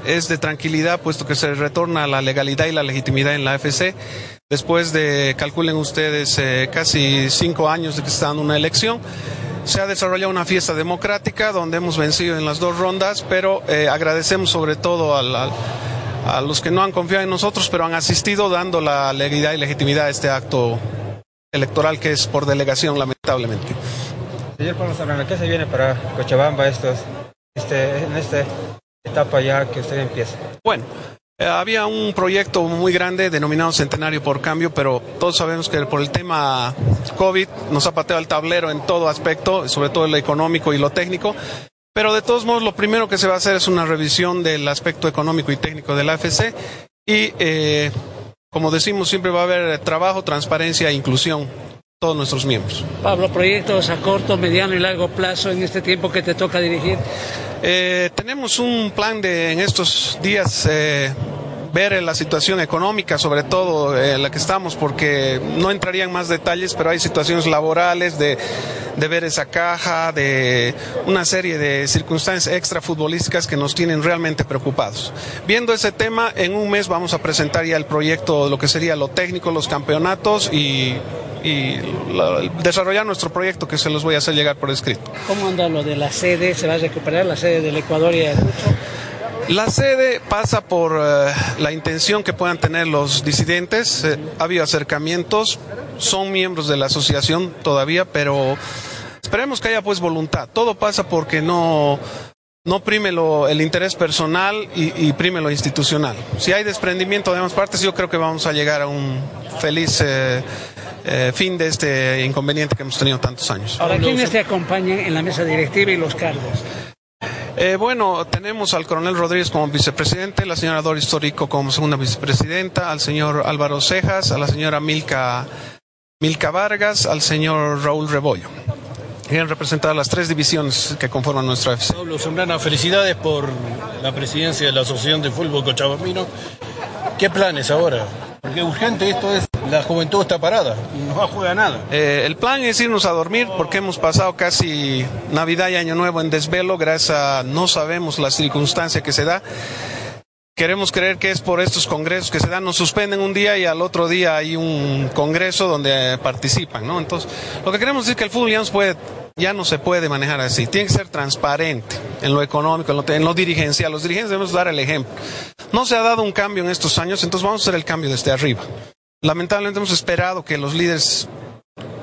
es de tranquilidad, puesto que se retorna la legalidad y la legitimidad en la AFC. Después de, calculen ustedes, eh, casi cinco años de que está dando una elección, se ha desarrollado una fiesta democrática donde hemos vencido en las dos rondas, pero agradecemos sobre todo al a los que no han confiado en nosotros, pero han asistido dando la legalidad y legitimidad a este acto electoral que es por delegación, lamentablemente. Señor Pablo Zambrana, ¿qué se viene para Cochabamba estos, este, en esta etapa ya que usted empieza? Bueno, eh, había un proyecto muy grande denominado Centenario por Cambio, pero todos sabemos que por el tema COVID nos ha pateado el tablero en todo aspecto, sobre todo lo económico y lo técnico. Pero de todos modos, lo primero que se va a hacer es una revisión del aspecto económico y técnico de la AFC y, eh, como decimos, siempre va a haber trabajo, transparencia e inclusión todos nuestros miembros. Pablo, proyectos a corto, mediano y largo plazo en este tiempo que te toca dirigir. Eh, tenemos un plan de en estos días eh, ver la situación económica, sobre todo en la que estamos, porque no entraría en más detalles, pero hay situaciones laborales de de ver esa caja, de una serie de circunstancias extrafutbolísticas que nos tienen realmente preocupados. Viendo ese tema, en un mes vamos a presentar ya el proyecto, lo que sería lo técnico, los campeonatos y, desarrollar nuestro proyecto que se los voy a hacer llegar por escrito. ¿Cómo anda lo de la sede? ¿Se va a recuperar la sede del Ecuador y de la sede pasa por eh, la intención que puedan tener los disidentes. Eh, ha habido acercamientos, son miembros de la asociación todavía, pero esperemos que haya pues voluntad. Todo pasa porque no no prime lo, el interés personal y, prime lo institucional. Si hay desprendimiento de ambas partes, yo creo que vamos a llegar a un feliz eh, fin de este inconveniente que hemos tenido tantos años. Ahora, ¿quiénes te acompañan en la mesa directiva y los cargos? Eh, bueno, tenemos al coronel Rodríguez como vicepresidente, la señora Doris Torico como segunda vicepresidenta, al señor Álvaro Cejas, a la señora Milka, Milka Vargas, al señor Raúl Rebollo. Quieren representar las tres divisiones que conforman nuestra FC. Pablo Zambrana, felicidades por la presidencia de la Asociación de Fútbol Cochabambino. ¿Qué planes ahora? Porque urgente esto es, la juventud está parada, no juega nada. Eh, el plan es irnos a dormir porque hemos pasado casi Navidad y Año Nuevo en desvelo, gracias a no sabemos la circunstancia que se da. Queremos creer que es por estos congresos que se dan, nos suspenden un día y al otro día hay un congreso donde participan, ¿no? Entonces, lo que queremos es que el fútbol ya, nos puede, ya no se puede manejar así, tiene que ser transparente en lo económico, en lo, en lo dirigencial. Los dirigentes debemos dar el ejemplo. No se ha dado un cambio en estos años, entonces vamos a hacer el cambio desde arriba. Lamentablemente hemos esperado que los líderes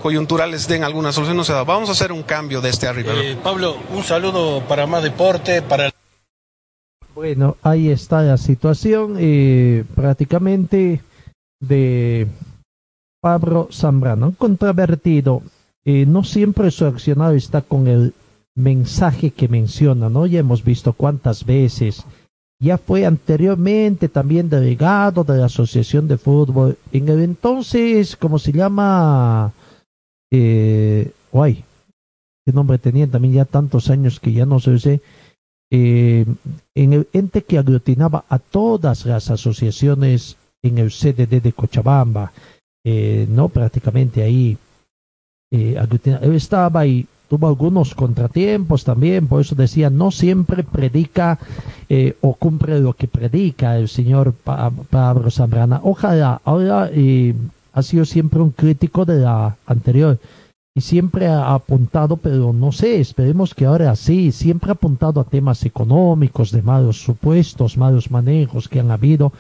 coyunturales den alguna solución, no se ha dado. Vamos a hacer un cambio desde arriba. ¿no? Eh, Pablo, un saludo para más deporte, para Bueno, ahí está la situación eh, prácticamente de Pablo Zambrano, controvertido. Eh, no siempre su accionado está con el mensaje que menciona, ¿no? Ya hemos visto cuántas veces. Ya fue anteriormente también delegado de la Asociación de Fútbol. En el entonces, ¿cómo se llama? Eh, guay, qué nombre tenía también ya tantos años que ya no sé eh, en el ente que aglutinaba a todas las asociaciones en el CDD de Cochabamba, eh, no prácticamente ahí, eh, estaba y tuvo algunos contratiempos también, por eso decía, no siempre predica eh, o cumple lo que predica el señor Pa- Pablo Zambrana. Ojalá, ahora eh, ha sido siempre un crítico de la anterior y siempre ha apuntado, pero no sé, esperemos que ahora sí, siempre ha apuntado a temas económicos, de malos supuestos, malos manejos que han habido.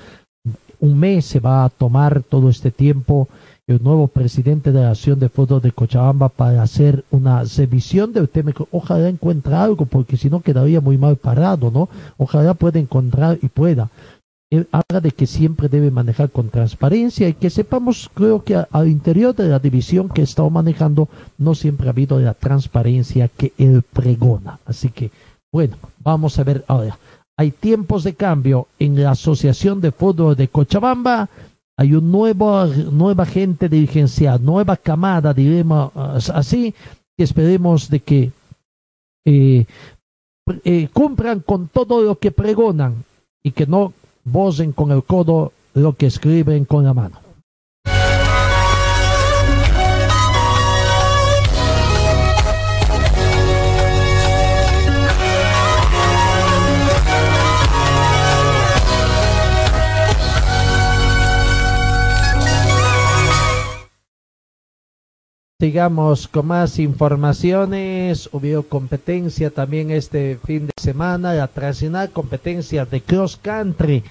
Un mes se va a tomar todo este tiempo el nuevo presidente de la Asociación de Fútbol de Cochabamba para hacer una revisión del tema. Ojalá encuentre algo, porque si no quedaría muy mal parado, ¿no? Ojalá pueda encontrar y pueda. Él habla de que siempre debe manejar con transparencia y que sepamos, creo que al interior de la división que está manejando no siempre ha habido la transparencia que él pregona. Así que, bueno, vamos a ver ahora. Hay tiempos de cambio en la Asociación de Fútbol de Cochabamba. Hay un nuevo, nueva gente dirigencial, nueva camada, diremos así, que esperemos de que eh, eh, cumplan con todo lo que pregonan y que no vocen con el codo lo que escriben con la mano. Sigamos con más informaciones. Hubo competencia también este fin de semana, la tradicional competencia de cross country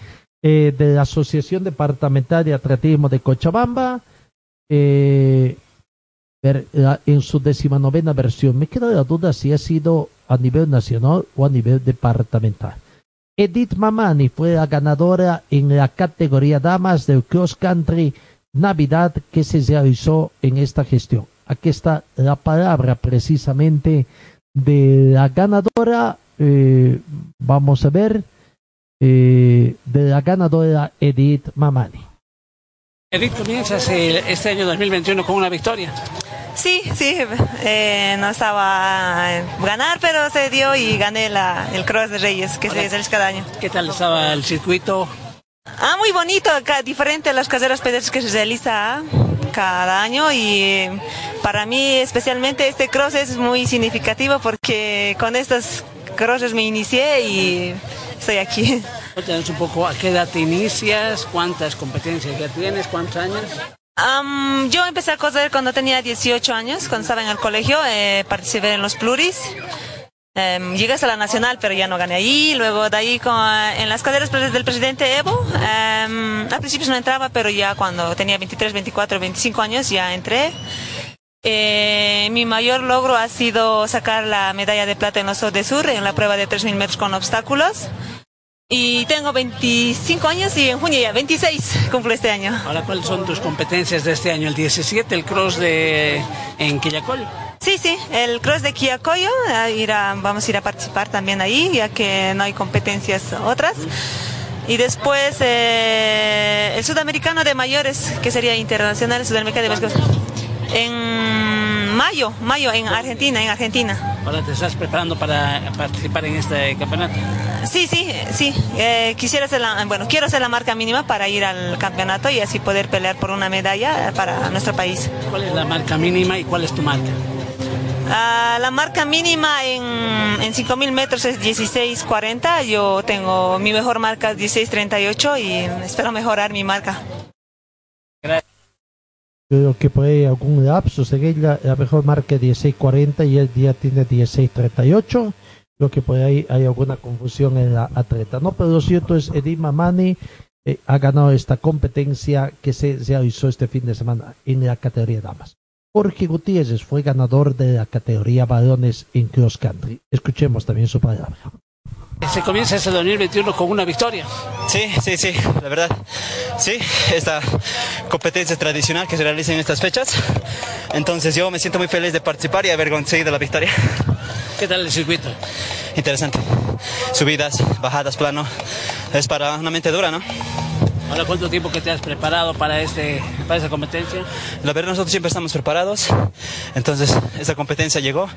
eh, de la Asociación Departamental de Atletismo de Cochabamba. eh, en su decimanovena versión. Me queda la duda si ha sido a nivel nacional o a nivel departamental. Edith Mamani fue la ganadora en la categoría damas del cross country Navidad que se realizó en esta gestión. Aquí está la palabra precisamente de la ganadora. eh, vamos a ver. eh, de la ganadora Edith Mamani. Edith, comienzas el- este año 2021 con una victoria. Sí, sí, eh, no estaba a ganar, pero se dio y gané la, el Cross de Reyes, que se realiza cada año. ¿Qué tal estaba el circuito? Ah, muy bonito, diferente a las carreras pedestres que se realiza cada año y para mí especialmente este cross es muy significativo porque con estos crosses me inicié y estoy aquí. Cuéntanos un poco a qué edad te inicias, cuántas competencias ya tienes, cuántos años. Am, yo empecé a correr cuando tenía 18 años, cuando estaba en el colegio, eh, participé en los pluris. Em, llegué hasta la nacional, pero ya no gané ahí. Luego de ahí con, en las carreras pres- del presidente Evo, em, al principio no entraba, pero ya cuando tenía 23, 24, 25 años ya entré. Eh, mi mayor logro ha sido sacar la medalla de plata en los de Sur en la prueba de 3.000 metros con obstáculos. Y tengo 25 años y en junio ya 26 cumplo este año. Ahora, ¿cuáles son tus competencias de este año? El 17, el cross de en Quillacollo. Sí, sí, el cross de Quillacollo, ir a, vamos a ir a participar también ahí, ya que no hay competencias otras. Y después eh, el sudamericano de mayores, que sería internacional, sudamericano de mayores. En mayo, mayo, en Argentina, en Argentina. Ahora te estás preparando para participar en este campeonato. Sí, sí, sí. Eh, quisiera hacer la, bueno, quiero hacer la marca mínima para ir al campeonato y así poder pelear por una medalla para nuestro país. ¿Cuál es la marca mínima y cuál es tu marca? Ah, la marca mínima en, en 5.000 metros es 16.40. Yo tengo mi mejor marca es 16.38 y espero mejorar mi marca. Gracias. Creo que ahí algún lapsus en ella, la mejor marca es 16.40 y el día tiene 16.38. Creo que por ahí hay alguna confusión en la atleta. No, pero lo cierto es Edima Mani eh, ha ganado esta competencia que se realizó este fin de semana en la categoría damas. Jorge Gutiérrez fue ganador de la categoría varones en cross country. Escuchemos también su palabra. Se comienza este 2021 con una victoria. Sí, sí, sí, la verdad. Sí, esta competencia tradicional que se realiza en estas fechas. Entonces yo me siento muy feliz de participar y haber conseguido la victoria. ¿Qué tal el circuito? Interesante. Subidas, bajadas, plano. Es para una mente dura, ¿no? Ahora, ¿cuánto tiempo que te has preparado para, este, para esa competencia? La verdad, nosotros siempre estamos preparados. Entonces, esta competencia llegó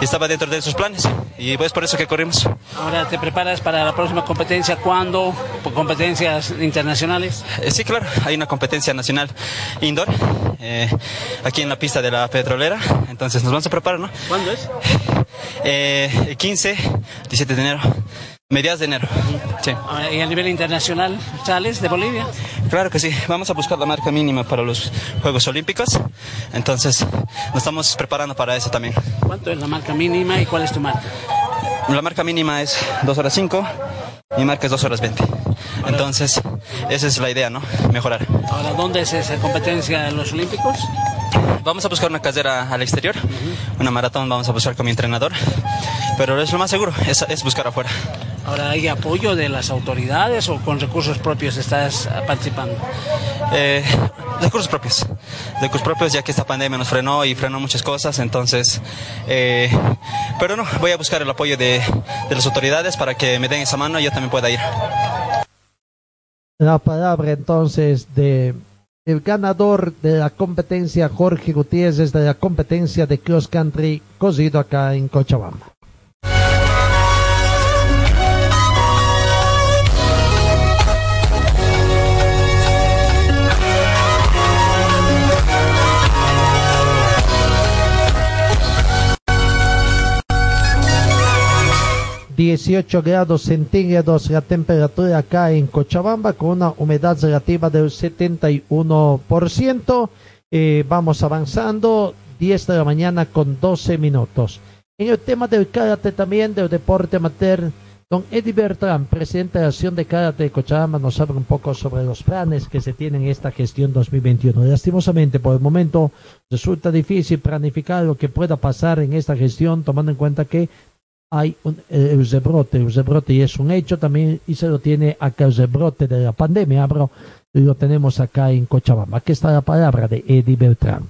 y estaba dentro de nuestros planes. Y pues por eso que corrimos. Ahora, ¿te preparas para la próxima competencia? ¿Cuándo? ¿Por competencias internacionales? Eh, sí, claro. Hay una competencia nacional indoor eh, aquí en la pista de la petrolera. Entonces, nos vamos a preparar, ¿no? ¿Cuándo es? Eh, 15, 17 de enero. Mediados de enero. Sí. Ah, ¿Y a nivel internacional sales de Bolivia? Claro que sí. Vamos a buscar la marca mínima para los Juegos Olímpicos. Entonces, nos estamos preparando para eso también. ¿Cuánto es la marca mínima y cuál es tu marca? La marca mínima es 2 horas 5, mi marca es 2 horas 20. Entonces, esa es la idea, ¿no? Mejorar. Ahora, ¿dónde es esa competencia en los Olímpicos? Vamos a buscar una carrera al exterior, una maratón vamos a buscar con mi entrenador, pero es lo más seguro, es, es buscar afuera. Ahora, ¿hay apoyo de las autoridades o con recursos propios estás participando? Eh, recursos propios, recursos propios ya que esta pandemia nos frenó y frenó muchas cosas, entonces, eh, pero no, voy a buscar el apoyo de, de las autoridades para que me den esa mano y yo también pueda ir. La palabra entonces de el ganador de la competencia Jorge Gutiérrez de la competencia de cross country cosido acá en Cochabamba. ...18 grados centígrados la temperatura acá en Cochabamba... ...con una humedad relativa del 71%... Eh, vamos avanzando, 10 de la mañana con 12 minutos. En el tema del karate también, del deporte amateur, don Eddie Bertrand, presidente de la Acción de Karate de Cochabamba, nos habla un poco sobre los planes que se tienen en esta gestión 2021. Lastimosamente, por el momento, resulta difícil planificar lo que pueda pasar en esta gestión, tomando en cuenta que hay un, eh, el rebrote, el rebrote y es un hecho también, y se lo tiene acá el rebrote de la pandemia, pero lo tenemos acá en Cochabamba. Aquí está la palabra de Eddie Beltrán.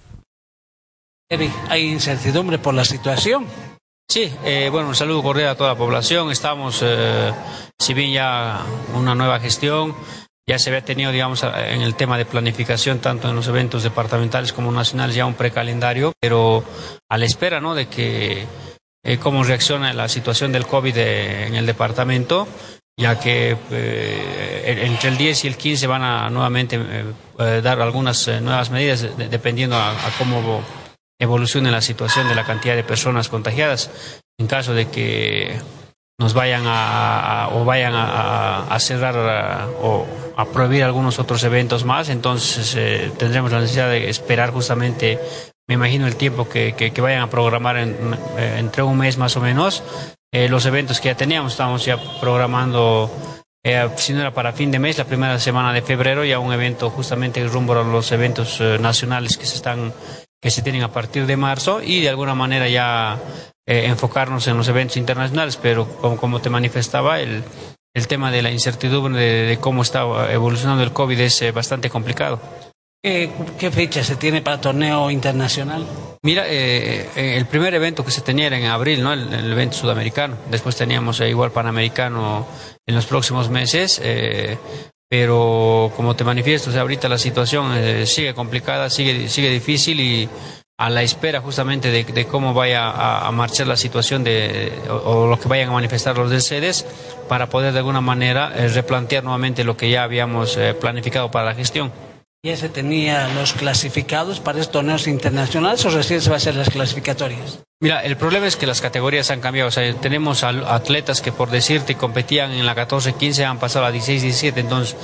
Eddie, ¿hay incertidumbre por la situación? Sí, eh, bueno, un saludo cordial a toda la población. Estamos, eh, si bien ya una nueva gestión, ya se había tenido, digamos, en el tema de planificación, tanto en los eventos departamentales como nacionales, ya un precalendario, pero a la espera, ¿no?, de que eh, cómo reacciona la situación del COVID de, en el departamento ya que eh, entre el 10 y el 15 van a nuevamente eh, dar algunas eh, nuevas medidas de, dependiendo a, a, cómo evolucione la situación de la cantidad de personas contagiadas. En caso de que nos vayan a, a o vayan a, a cerrar o a prohibir algunos otros eventos más, entonces eh, tendremos la necesidad de esperar justamente, me imagino, el tiempo que, que, vayan a programar en, entre un mes más o menos eh, los eventos que ya teníamos. Estábamos ya programando, eh, si no era para fin de mes, la primera semana de febrero, ya un evento justamente rumbo a los eventos eh, nacionales que se están que se tienen a partir de marzo y de alguna manera ya eh, enfocarnos en los eventos internacionales, pero como, como te manifestaba, el, el tema de la incertidumbre de, de cómo está evolucionando el COVID es eh, bastante complicado. ¿Qué, ¿Qué, fecha se tiene para torneo internacional? Mira, eh, eh, el primer evento que se tenía era en abril, ¿no? El, evento sudamericano. Después teníamos eh, igual panamericano en los próximos meses. Eh, pero como te manifiesto, o ahorita la situación sigue complicada, sigue, sigue difícil y a la espera justamente de, cómo vaya a, marchar la situación de, o, o, lo que vayan a manifestar los del CEDES para poder de alguna manera replantear nuevamente lo que ya habíamos planificado para la gestión. ¿Ya se tenía los clasificados para estos torneos internacionales o recién se va a hacer las clasificatorias? Mira, el problema es que las categorías han cambiado. O sea, tenemos atletas que, por decirte, competían en la 14-15, han pasado a 16-17, entonces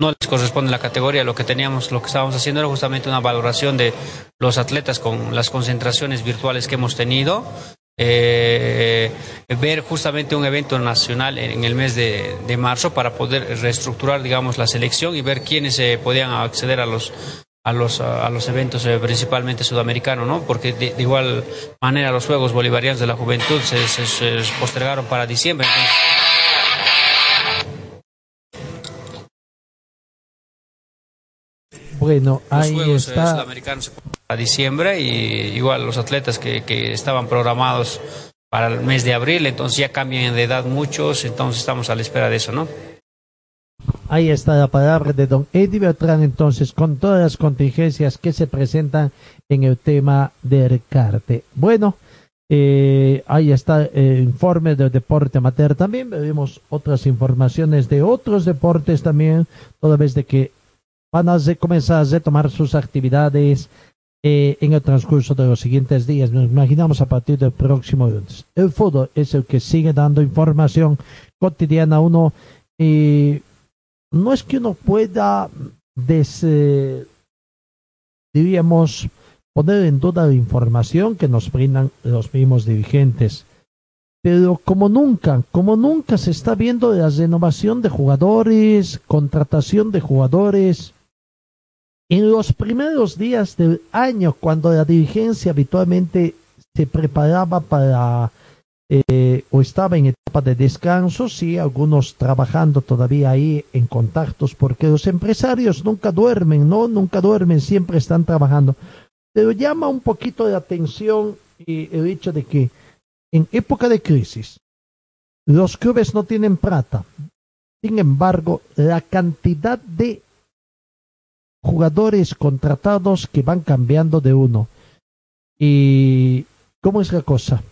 no les corresponde la categoría. Lo que teníamos, lo que estábamos haciendo era justamente una valoración de los atletas con las concentraciones virtuales que hemos tenido. Eh, ver justamente un evento nacional en el mes de, de, marzo para poder reestructurar, digamos, la selección y ver quiénes eh, podían acceder a los a los, a los eventos eh, principalmente sudamericanos, ¿no? Porque de, igual manera los Juegos Bolivarianos de la Juventud se, se, se postergaron para diciembre. Bueno, los ahí Juegos está. Sudamericanos a diciembre y igual los atletas que, que estaban programados para el mes de abril, entonces ya cambian de edad muchos, entonces estamos a la espera de eso, ¿no? Ahí está la palabra de don Eddie Bertrán, entonces, con todas las contingencias que se presentan en el tema del CARTE. Bueno, eh, ahí está el informe del deporte amateur. También vemos otras informaciones de otros deportes también, toda vez de que van a comenzar a retomar sus actividades eh, en el transcurso de los siguientes días. Nos imaginamos a partir del próximo lunes. El fútbol es el que sigue dando información cotidiana. Uno eh, no es que uno pueda des, eh, poner en duda la información que nos brindan los mismos dirigentes pero como nunca, como nunca se está viendo la renovación de jugadores, contratación de jugadores. En los primeros días del año, cuando la dirigencia habitualmente se preparaba para eh, o estaba en etapa de descanso, sí, algunos trabajando todavía ahí en contactos, porque los empresarios nunca duermen, ¿no? Nunca duermen, siempre están trabajando. Pero llama un poquito de atención eh, el hecho de que en época de crisis los clubes no tienen plata. Sin embargo, la cantidad de jugadores contratados que van cambiando de uno. ¿Y cómo es la cosa?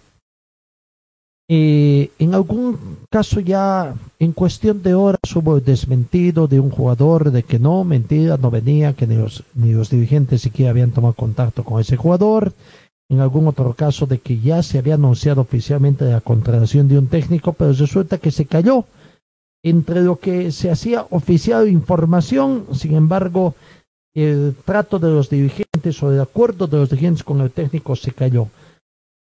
Eh, en algún caso ya en cuestión de horas hubo desmentido de un jugador de que no, mentira, no venía, que ni los, ni los dirigentes siquiera habían tomado contacto con ese jugador. En algún otro caso de que ya se había anunciado oficialmente la contratación de un técnico, pero resulta que se cayó entre lo que se hacía oficial información, sin embargo, el trato de los dirigentes o el acuerdo de los dirigentes con el técnico se cayó.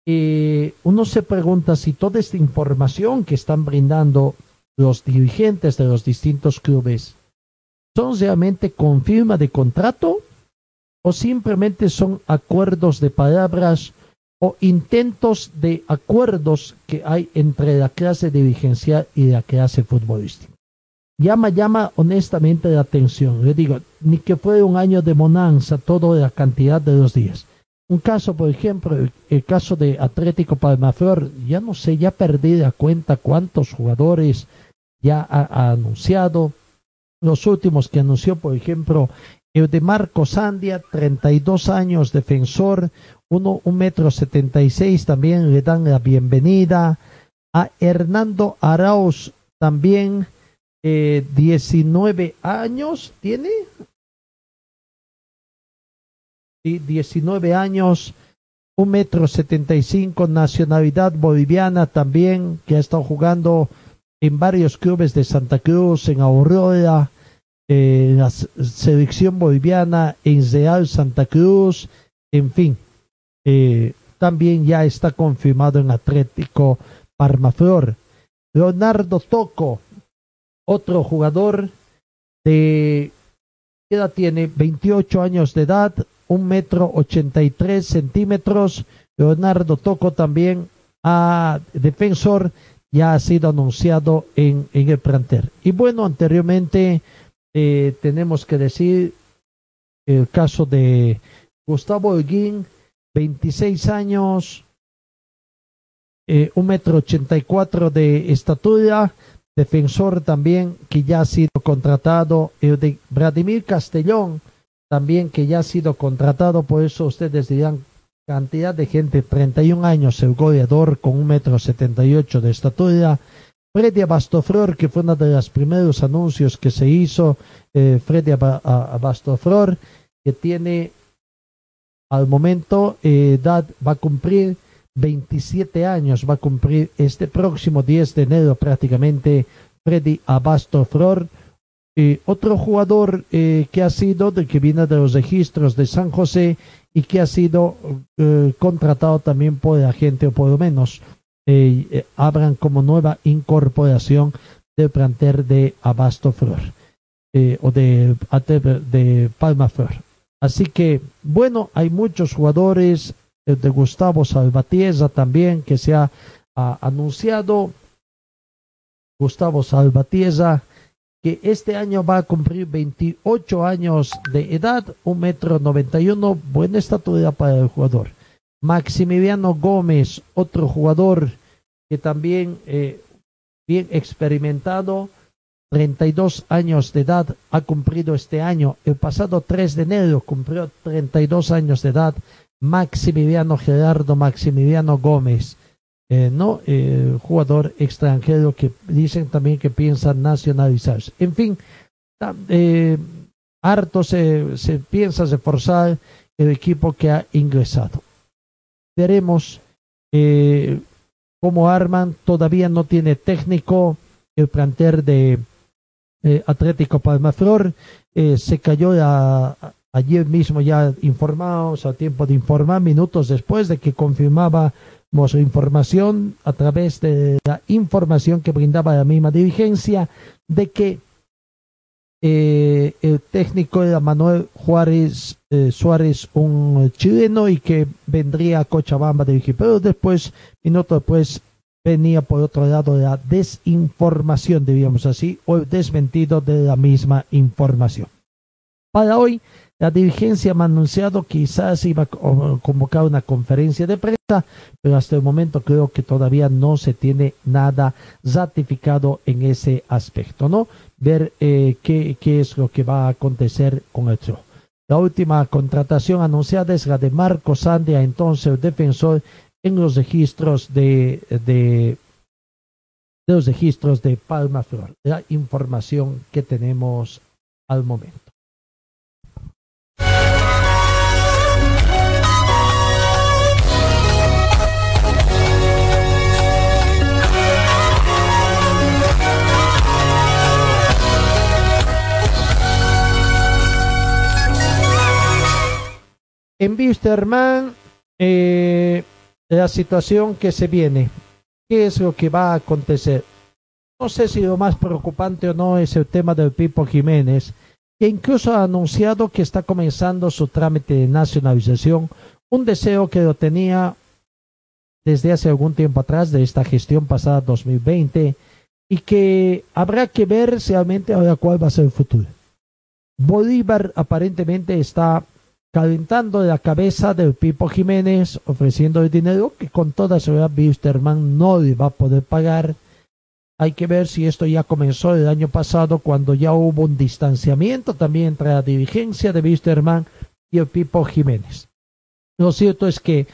Eh, uno se pregunta si toda esta información que están brindando los dirigentes de los distintos clubes son realmente con firma de contrato o simplemente son acuerdos de palabras o intentos de acuerdos que hay entre la clase dirigencial y la clase futbolística. Llama, llama honestamente la atención. Le digo, ni que fuera un año de bonanza, toda la cantidad de los días. Un caso, por ejemplo, el, el, caso de Atlético Palmaflor, ya no sé, ya perdí la cuenta cuántos jugadores ya ha, ha, anunciado. Los últimos que anunció, por ejemplo, el de Marco Sandia, 32 años, defensor, uno, un metro setenta y seis, también le dan la bienvenida. A Hernando Arauz, también eh, 19 años, ¿tiene? Sí, 19 años, un metro setenta y cinco, nacionalidad boliviana también, que ha estado jugando en varios clubes de Santa Cruz, en Aurora, en la selección boliviana, en Real Santa Cruz, en fin, eh, también ya está confirmado en Atlético Parmaflor. Leonardo Toco, otro jugador de ¿qué edad tiene? 28 años de edad, un metro ochenta y tres centímetros. Leonardo Toco también a defensor ya ha sido anunciado en, en el planter. Y bueno, anteriormente eh, tenemos que decir el caso de Gustavo Holguín, 26 años, eh, un metro ochenta de estatura, defensor también que ya ha sido contratado, el de Vladimir Castellón también que ya ha sido contratado, por eso ustedes dirán cantidad de gente, 31 años, el goleador con un metro setenta y ocho de estatura, Freddy Abastoflor, que fue uno de los primeros anuncios que se hizo, eh, Freddy Abastoflor, que tiene al momento eh, edad, va a cumplir 27 años, va a cumplir este próximo 10 de enero prácticamente Freddy Abastoflor. Eh, otro jugador eh, que ha sido, de, que viene de los registros de San José y que ha sido eh, contratado también por el agente o por lo menos abran como nueva incorporación del planter de Abasto Flor o de, de Palma Flor. Así que, bueno, hay muchos jugadores de Gustavo Salvatiesa también que se ha, anunciado. Gustavo Salvatiesa, que este año va a cumplir 28 años de edad, un metro noventa y uno, buena estatura para el jugador. Maximiliano Gómez, otro jugador que también eh, bien experimentado, 32 años de edad, ha cumplido este año. El pasado 3 de enero cumplió 32 años de edad. Maximiliano Gerardo Maximiliano Gómez, eh, no eh, jugador extranjero que dicen también que piensa nacionalizarse. En fin, eh, harto se, se piensa reforzar el equipo que ha ingresado. Veremos cómo arman. Todavía no tiene técnico el planter de Atlético Palmaflor. Se cayó a, ayer mismo ya informados, a tiempo de informar, minutos después de que confirmábamos información a través de la información que brindaba la misma dirigencia de que eh, el técnico era Manuel Juárez eh, Suárez, un chileno, y que vendría a Cochabamba a dirigir. Pero después, minutos después, venía por otro lado la desinformación, diríamos así, o el desmentido de la misma información. Para hoy, la dirigencia me ha anunciado quizás iba a convocar una conferencia de prensa, pero hasta el momento creo que todavía no se tiene nada ratificado en ese aspecto, ¿no? Ver eh, qué, es lo que va a acontecer con esto. La última contratación anunciada es la de Marco Sandia, entonces defensor en los registros de, de los registros de Palma Flor, la información que tenemos al momento. En Wisterman, eh, la situación que se viene, qué es lo que va a acontecer. No sé si lo más preocupante o no es el tema del Pipo Jiménez, que incluso ha anunciado que está comenzando su trámite de nacionalización, un deseo que lo tenía desde hace algún tiempo atrás de esta gestión pasada 2020 y que habrá que ver realmente ahora cuál va a ser el futuro. Bolívar aparentemente está calentando la cabeza del Pipo Jiménez, ofreciendo el dinero que con toda seguridad Wisterman no le va a poder pagar. Hay que ver si esto ya comenzó el año pasado, cuando ya hubo un distanciamiento también entre la dirigencia de Wisterman y el Pipo Jiménez. Lo cierto es que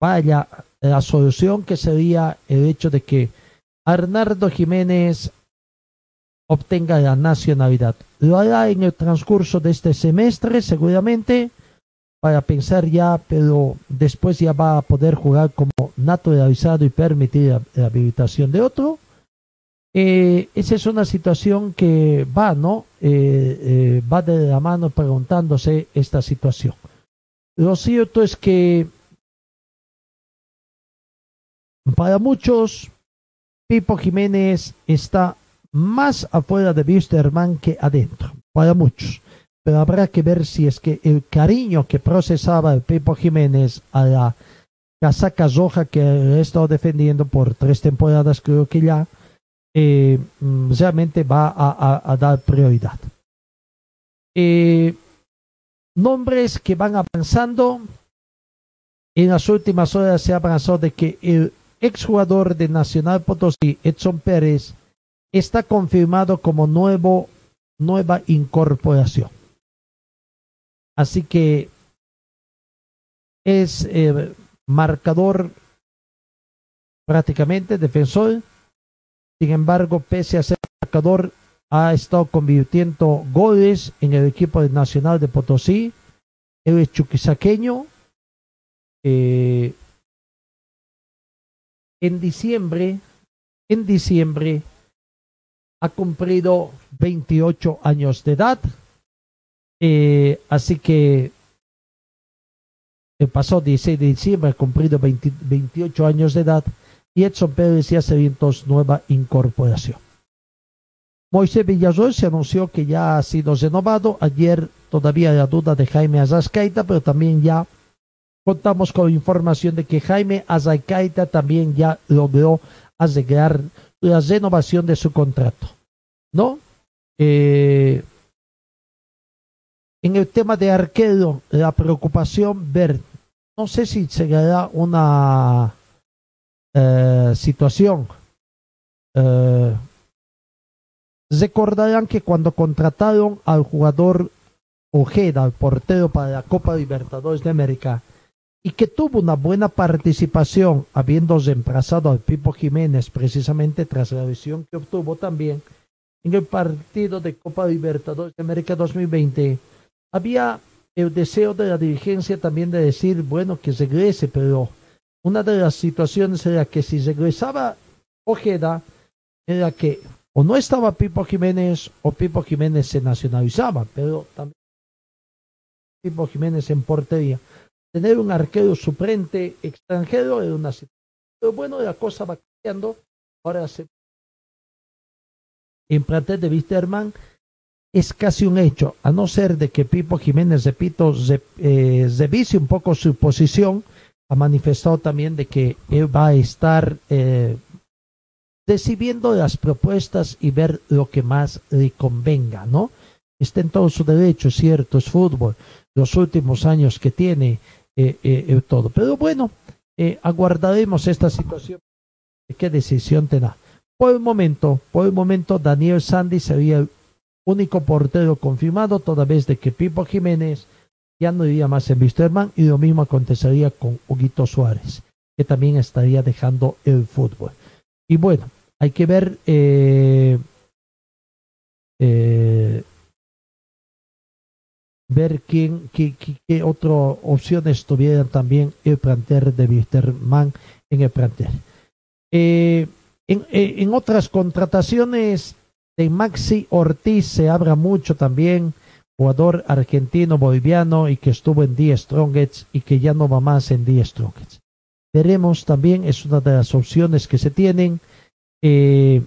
vaya la solución que sería el hecho de que Arnardo Jiménez obtenga la nacionalidad. Lo hará en el transcurso de este semestre, seguramente, para pensar ya, pero después ya va a poder jugar como naturalizado y permitir la, la habilitación de otro. Eh, esa es una situación que va, ¿no? Eh, eh, va de la mano preguntándose esta situación. Lo cierto es que para muchos, Pipo Jiménez está más afuera de Wisterman que adentro, para muchos. pero habrá que ver si es que el cariño que procesaba el Pipo Jiménez a la casaca roja que he estado defendiendo por tres temporadas, creo que ya eh, mm, realmente va a, dar prioridad. Eh, nombres que van avanzando. En las últimas horas se avanzó de que el exjugador de Nacional Potosí, Edson Pérez, está confirmado como nuevo, nueva incorporación. Así que es eh, marcador prácticamente defensor. Sin embargo, pese a ser marcador, ha estado convirtiendo goles en el equipo nacional de Potosí. Él es chuquisaqueño. Eh, en diciembre, en diciembre, ha cumplido 28 años de edad. Eh, así que el pasado 16 de diciembre ha cumplido 28 años de edad y Edson Pérez ya se entonces nueva incorporación. Moisés Villarroel se anunció que ya ha sido renovado. Ayer todavía la duda de Jaime Azascaita, pero también ya contamos con información de que Jaime Azascaita también ya logró asegurar la renovación de su contrato. ¿No? Eh, en el tema de arquero, la preocupación ver, no sé si se dará una eh, situación. Eh, recordarán que cuando contrataron al jugador Ojeda, al portero para la Copa Libertadores de América, y que tuvo una buena participación, habiendo reemplazado al Pipo Jiménez precisamente tras la visión que obtuvo también en el partido de Copa Libertadores de América 2020 había el deseo de la dirigencia también de decir, bueno, que regrese, pero una de las situaciones era que si regresaba Ojeda, era que o no estaba Pipo Jiménez o Pipo Jiménez se nacionalizaba, pero también Pipo Jiménez en portería. Tener un arquero suplente extranjero era una situación. Pero bueno, la cosa va cambiando. Ahora se en plantel de Wisterman es casi un hecho, a no ser de que Pipo Jiménez, repito, eh, revise un poco su posición, ha manifestado también de que él va a estar eh, decidiendo las propuestas y ver lo que más le convenga, ¿no? Está en todo su derecho, es cierto, es fútbol, los últimos años que tiene eh, eh todo. Pero bueno, aguardaremos esta situación, qué decisión tendrá. Por el momento, por el momento, Daniel Sandy sería único portero confirmado, toda vez de que Pipo Jiménez ya no iría más en Wisterman y lo mismo acontecería con Huguito Suárez, que también estaría dejando el fútbol. Y bueno, hay que ver eh, eh, ver quién, qué, qué, otras opciones tuvieran también el plantel de Wisterman en el plantel. Eh, en, en otras contrataciones de Maxi Ortiz se habla mucho también, jugador argentino boliviano y que estuvo en Die Strongets y que ya no va más en Die Strongets. Veremos también, es una de las opciones que se tienen eh,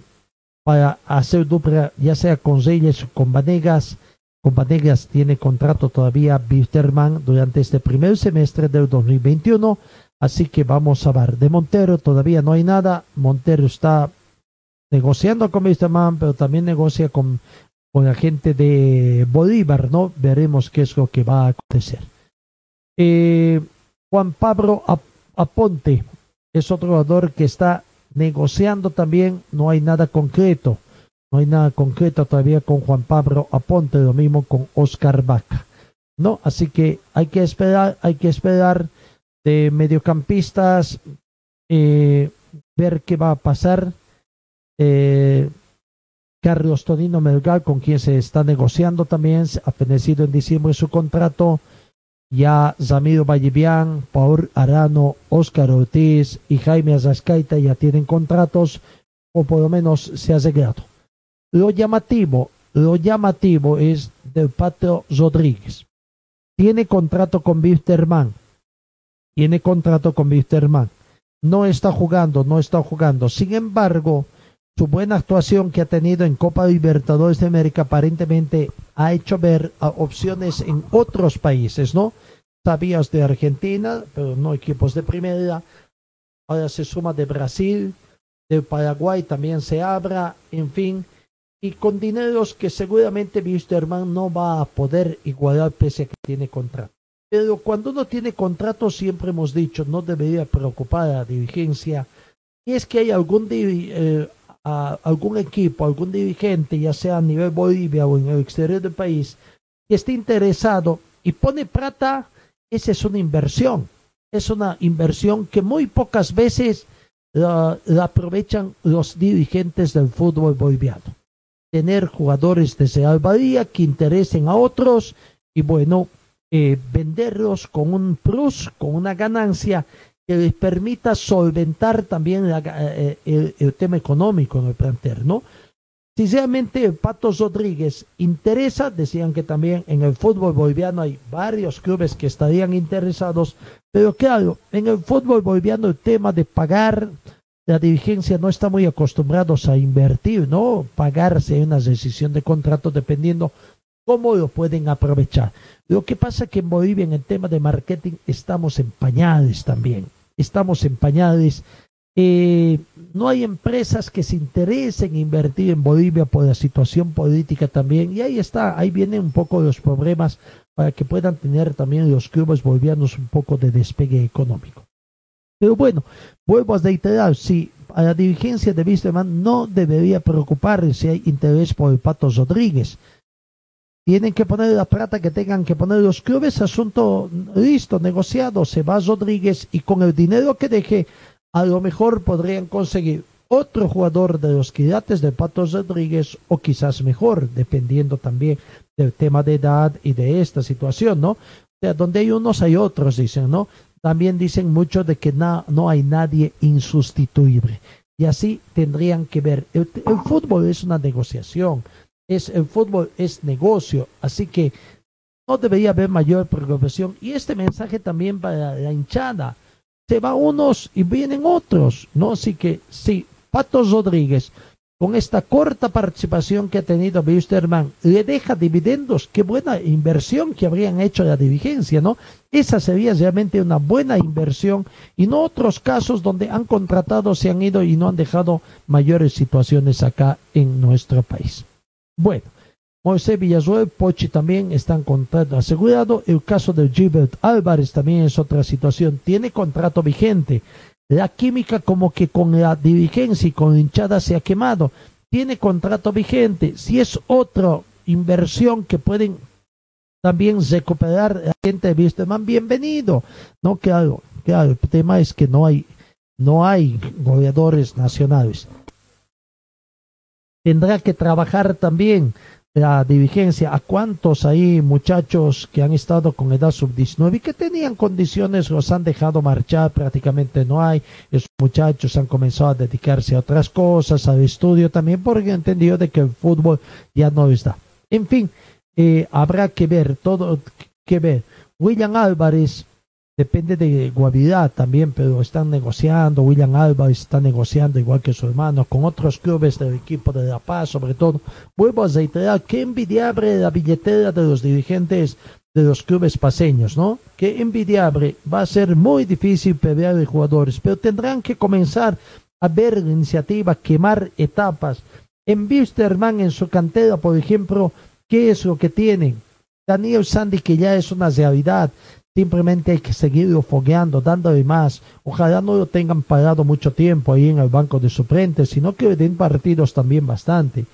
para hacer dupla, ya sea con Reyes o con Vanegas. Con Vanegas tiene contrato todavía Bisterman durante este primer semestre del 2021, así que vamos a ver. De Montero todavía no hay nada, Montero está negociando con Man, pero también negocia con, con la gente de Bolívar, ¿no? Veremos qué es lo que va a acontecer. Eh, Juan Pablo Aponte es otro jugador que está negociando también, no hay nada concreto, no hay nada concreto todavía con Juan Pablo Aponte, lo mismo con Oscar Vaca, ¿no? Así que hay que esperar, hay que esperar de mediocampistas, eh, ver qué va a pasar eh, Carlos Tonino Melgar, con quien se está negociando también, ha fenecido en diciembre su contrato. Ya Zamiro Vallivian, Paul Arano, Oscar Ortiz y Jaime Azascaita ya tienen contratos, o por lo menos se ha llegado. Lo llamativo, lo llamativo es del Patro Rodríguez. Tiene contrato con Wisterman. Tiene contrato con Wisterman. No está jugando, no está jugando. Sin embargo, su buena actuación que ha tenido en Copa Libertadores de América aparentemente ha hecho ver opciones en otros países, ¿no? Sabías de Argentina, pero no equipos de primera. Ahora se suma de Brasil, de Paraguay también se abra, en fin, y con dineros que seguramente Wisterman no va a poder igualar pese a que tiene contrato. Pero cuando uno tiene contrato, siempre hemos dicho, no debería preocupar a la dirigencia. Y es que hay algún, eh, algún equipo, algún dirigente, ya sea a nivel Bolivia o en el exterior del país, que esté interesado y pone plata, esa es una inversión. Es una inversión que muy pocas veces la aprovechan los dirigentes del fútbol boliviano tener jugadores de Real Bahía que interesen a otros y bueno, eh, venderlos con un plus, con una ganancia que les permita solventar también eh, eh, el, tema económico en el plantel, ¿no? Sinceramente, Patos Rodríguez interesa, decían que también en el fútbol boliviano hay varios clubes que estarían interesados, pero claro, en el fútbol boliviano el tema de pagar la dirigencia no está muy acostumbrados a invertir, ¿no? Pagarse una decisión de contrato dependiendo cómo lo pueden aprovechar. Lo que pasa es que en Bolivia en el tema de marketing estamos en pañales también. Estamos en pañales. Eh, no hay empresas que se interesen en invertir en Bolivia por la situación política también. Y ahí está, ahí vienen un poco los problemas para que puedan tener también los clubes bolivianos un poco de despegue económico. Pero bueno, vuelvo a reiterar, si a la dirigencia de Wisterman no debería preocuparse si hay interés por el Pato Rodríguez. Tienen que poner la plata que tengan que poner los clubes, asunto listo, negociado, se va Rodríguez y con el dinero que deje, a lo mejor podrían conseguir otro jugador de los quilates de Pato Rodríguez o quizás mejor, dependiendo también del tema de edad y de esta situación, ¿no? O sea, donde hay unos hay otros, dicen, ¿no? También dicen mucho de que no hay nadie insustituible. Y así tendrían que ver. El, fútbol es una negociación. Es, el fútbol es negocio. Así que no debería haber mayor preocupación. Y este mensaje también para la hinchada. Se va unos y vienen otros. ¿no? Así que sí, Patos Rodríguez con esta corta participación que ha tenido Wisterman, le deja dividendos. Qué buena inversión que habrían hecho la dirigencia, ¿no? Esa sería realmente una buena inversión y no otros casos donde han contratado, se han ido y no han dejado mayores situaciones acá en nuestro país. Bueno, Moisés Villasuel, Pochi también están contrato asegurado. El caso de Gilbert Álvarez también es otra situación. Tiene contrato vigente la química como que con la dirigencia y con hinchada se ha quemado. Tiene contrato vigente. Si es otra inversión que pueden también recuperar la gente de más bienvenido. No, claro, claro, el tema es que no hay, no hay goleadores nacionales. Tendrá que trabajar también la dirigencia, a cuántos ahí muchachos que han estado con edad sub-19 y que tenían condiciones los han dejado marchar, prácticamente no hay. Esos muchachos han comenzado a dedicarse a otras cosas, al estudio también, porque han entendido de que el fútbol ya no está. En fin, eh, habrá que ver, todo que ver. William Álvarez depende de Guavirá también, pero están negociando, William Alba está negociando igual que su hermano con otros clubes del equipo de La Paz, sobre todo. Vuelvo a reiterar, qué envidiable la billetera de los dirigentes de los clubes paseños, ¿no? Qué envidiable, va a ser muy difícil pelear de jugadores, pero tendrán que comenzar a ver la iniciativa, quemar etapas. En Wisterman, en su cantera, por ejemplo, ¿qué es lo que tienen? Daniel Sandy, que ya es una realidad. Simplemente hay que seguirlo fogueando, dándole más. Ojalá no lo tengan parado mucho tiempo ahí en el banco de suplentes, sino que den partidos también bastante.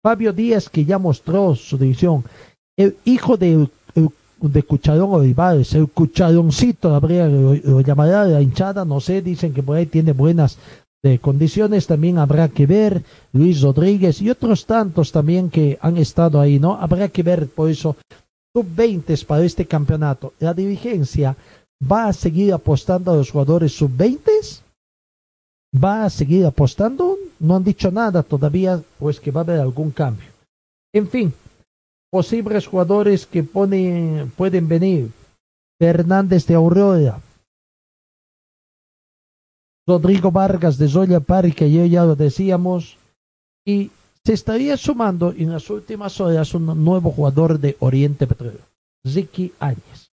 Fabio Díaz, que ya mostró su división. El hijo de, de Cucharón Olivares, el Cucharoncito, habría, lo, llamará la hinchada, no sé, dicen que por ahí tiene buenas eh, condiciones, también habrá que ver. Luis Rodríguez y otros tantos también que han estado ahí, ¿no? Habrá que ver, por eso sub-20 para este campeonato. La dirigencia va a seguir apostando a los jugadores sub-20? ¿Va a seguir apostando? No han dicho nada todavía, pues que va a haber algún cambio. En fin, posibles jugadores que ponen, pueden venir. Fernández de Aurora. Rodrigo Vargas de Zoya Pari, que ya lo decíamos. Y se estaría sumando en las últimas horas un nuevo jugador de Oriente Petróleo, Ricky Áñez.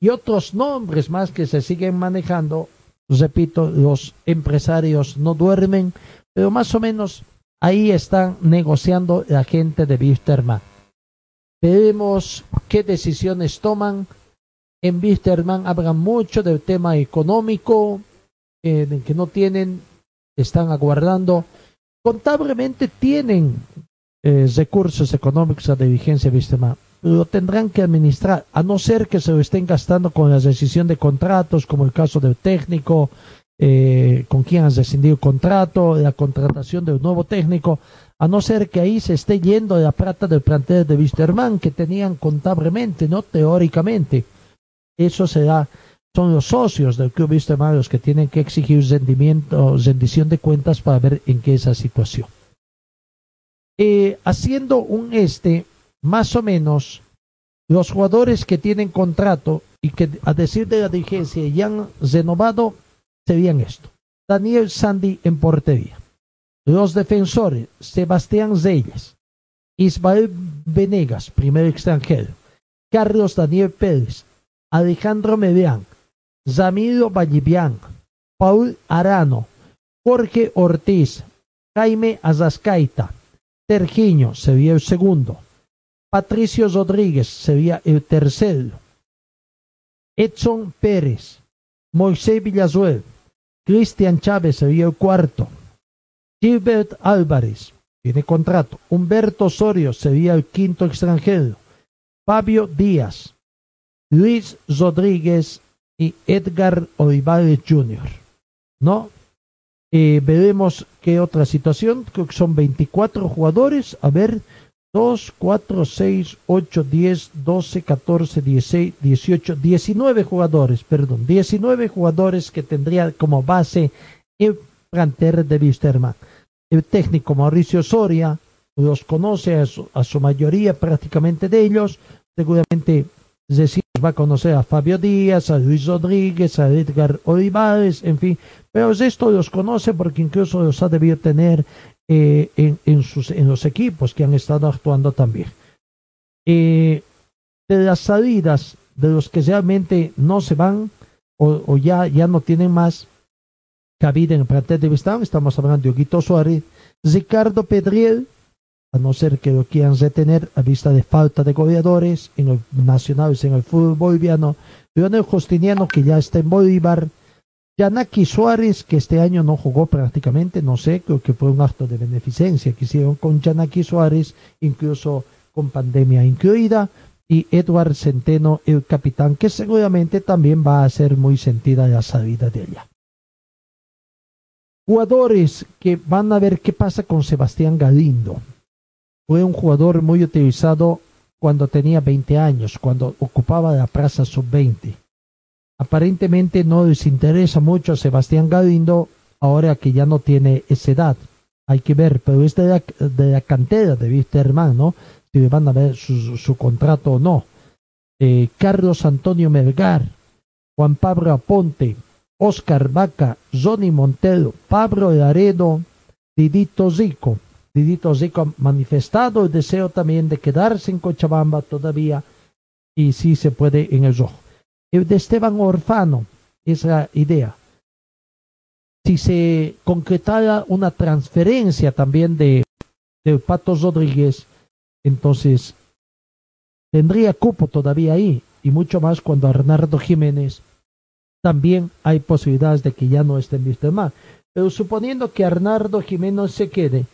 Y otros nombres más que se siguen manejando, repito, los empresarios no duermen, pero más o menos ahí están negociando la gente de Wisterman. Veremos qué decisiones toman. En Wisterman hablan mucho del tema económico, eh, que no tienen, están aguardando. Contablemente tienen eh, recursos económicos a vigencia Wisterman, lo tendrán que administrar, a no ser que se lo estén gastando con la decisión de contratos, como el caso del técnico, eh, con quien han rescindido contrato, la contratación de un nuevo técnico, a no ser que ahí se esté yendo la plata del plantel de Wisterman que tenían contablemente, no teóricamente. Eso será, son los socios del club Wisterman los que tienen que exigir rendimiento, rendición de cuentas para ver en qué es esa situación. Eh, haciendo un este, más o menos, los jugadores que tienen contrato y que a decir de la dirigencia ya han renovado, serían esto. Daniel Sandy en portería. Los defensores, Sebastián Zeyes, Ismael Venegas, primer extranjero, Carlos Daniel Pérez, Alejandro Medián, Zamiro Vallivian, Paul Arano, Jorge Ortiz, Jaime Azascaita, Tergiño sería el segundo, Patricio Rodríguez sería el tercero, Edson Pérez, Moisés Villazuel, Cristian Chávez sería el cuarto, Gilbert Álvarez tiene contrato, Humberto Osorio sería el quinto extranjero, Fabio Díaz, Luis Rodríguez y Edgar Olivares Jr. ¿No? Eh, veremos qué otra situación. Creo que son 24 jugadores. A ver, 2, 4, 6, 8, 10, 12, 14, 16, 18, 19 jugadores, perdón, 19 jugadores que tendría como base el plantel de Wisterman. El técnico Mauricio Soria los conoce a su, a su mayoría prácticamente de ellos. Seguramente decir, va a conocer a Fabio Díaz, a Luis Rodríguez, a Edgar Olivares, en fin, pero esto los conoce porque incluso los ha debido tener eh, en, sus, en los equipos que han estado actuando también. Eh, de las salidas de los que realmente no se van o, o ya, ya no tienen más cabida en el plantel de Vistán, estamos hablando de Huguito Suárez, Ricardo Pedriel, a no ser que lo quieran retener a vista de falta de goleadores en el nacionales en el fútbol boliviano, Leonel Justiniano que ya está en Bolívar, Yanaki Suárez que este año no jugó prácticamente, no sé, creo que fue un acto de beneficencia que hicieron con Yanaki Suárez, incluso con pandemia incluida, y Edward Centeno, el capitán, que seguramente también va a ser muy sentida la salida de allá. Jugadores que van a ver qué pasa con Sebastián Galindo fue un jugador muy utilizado cuando tenía 20 años, cuando ocupaba la plaza sub-20. Aparentemente no les interesa mucho a Sebastián Galindo ahora que ya no tiene esa edad. Hay que ver, pero es de la, de la cantera de Wisterman, ¿no? Si le van a ver su, contrato o no. Eh, Carlos Antonio Melgar, Juan Pablo Aponte, Oscar Vaca, Johnny Montero, Pablo Laredo, Didito Zico. Didito Zico ha manifestado el deseo también de quedarse en Cochabamba todavía y si se puede en el rojo. El de Esteban Orfano es la idea. Si se concretara una transferencia también de, de Pato Rodríguez, entonces tendría cupo todavía ahí y mucho más cuando Arnardo Jiménez también hay posibilidades de que ya no esté en Wisterman. Pero suponiendo que Arnardo Jiménez se quede,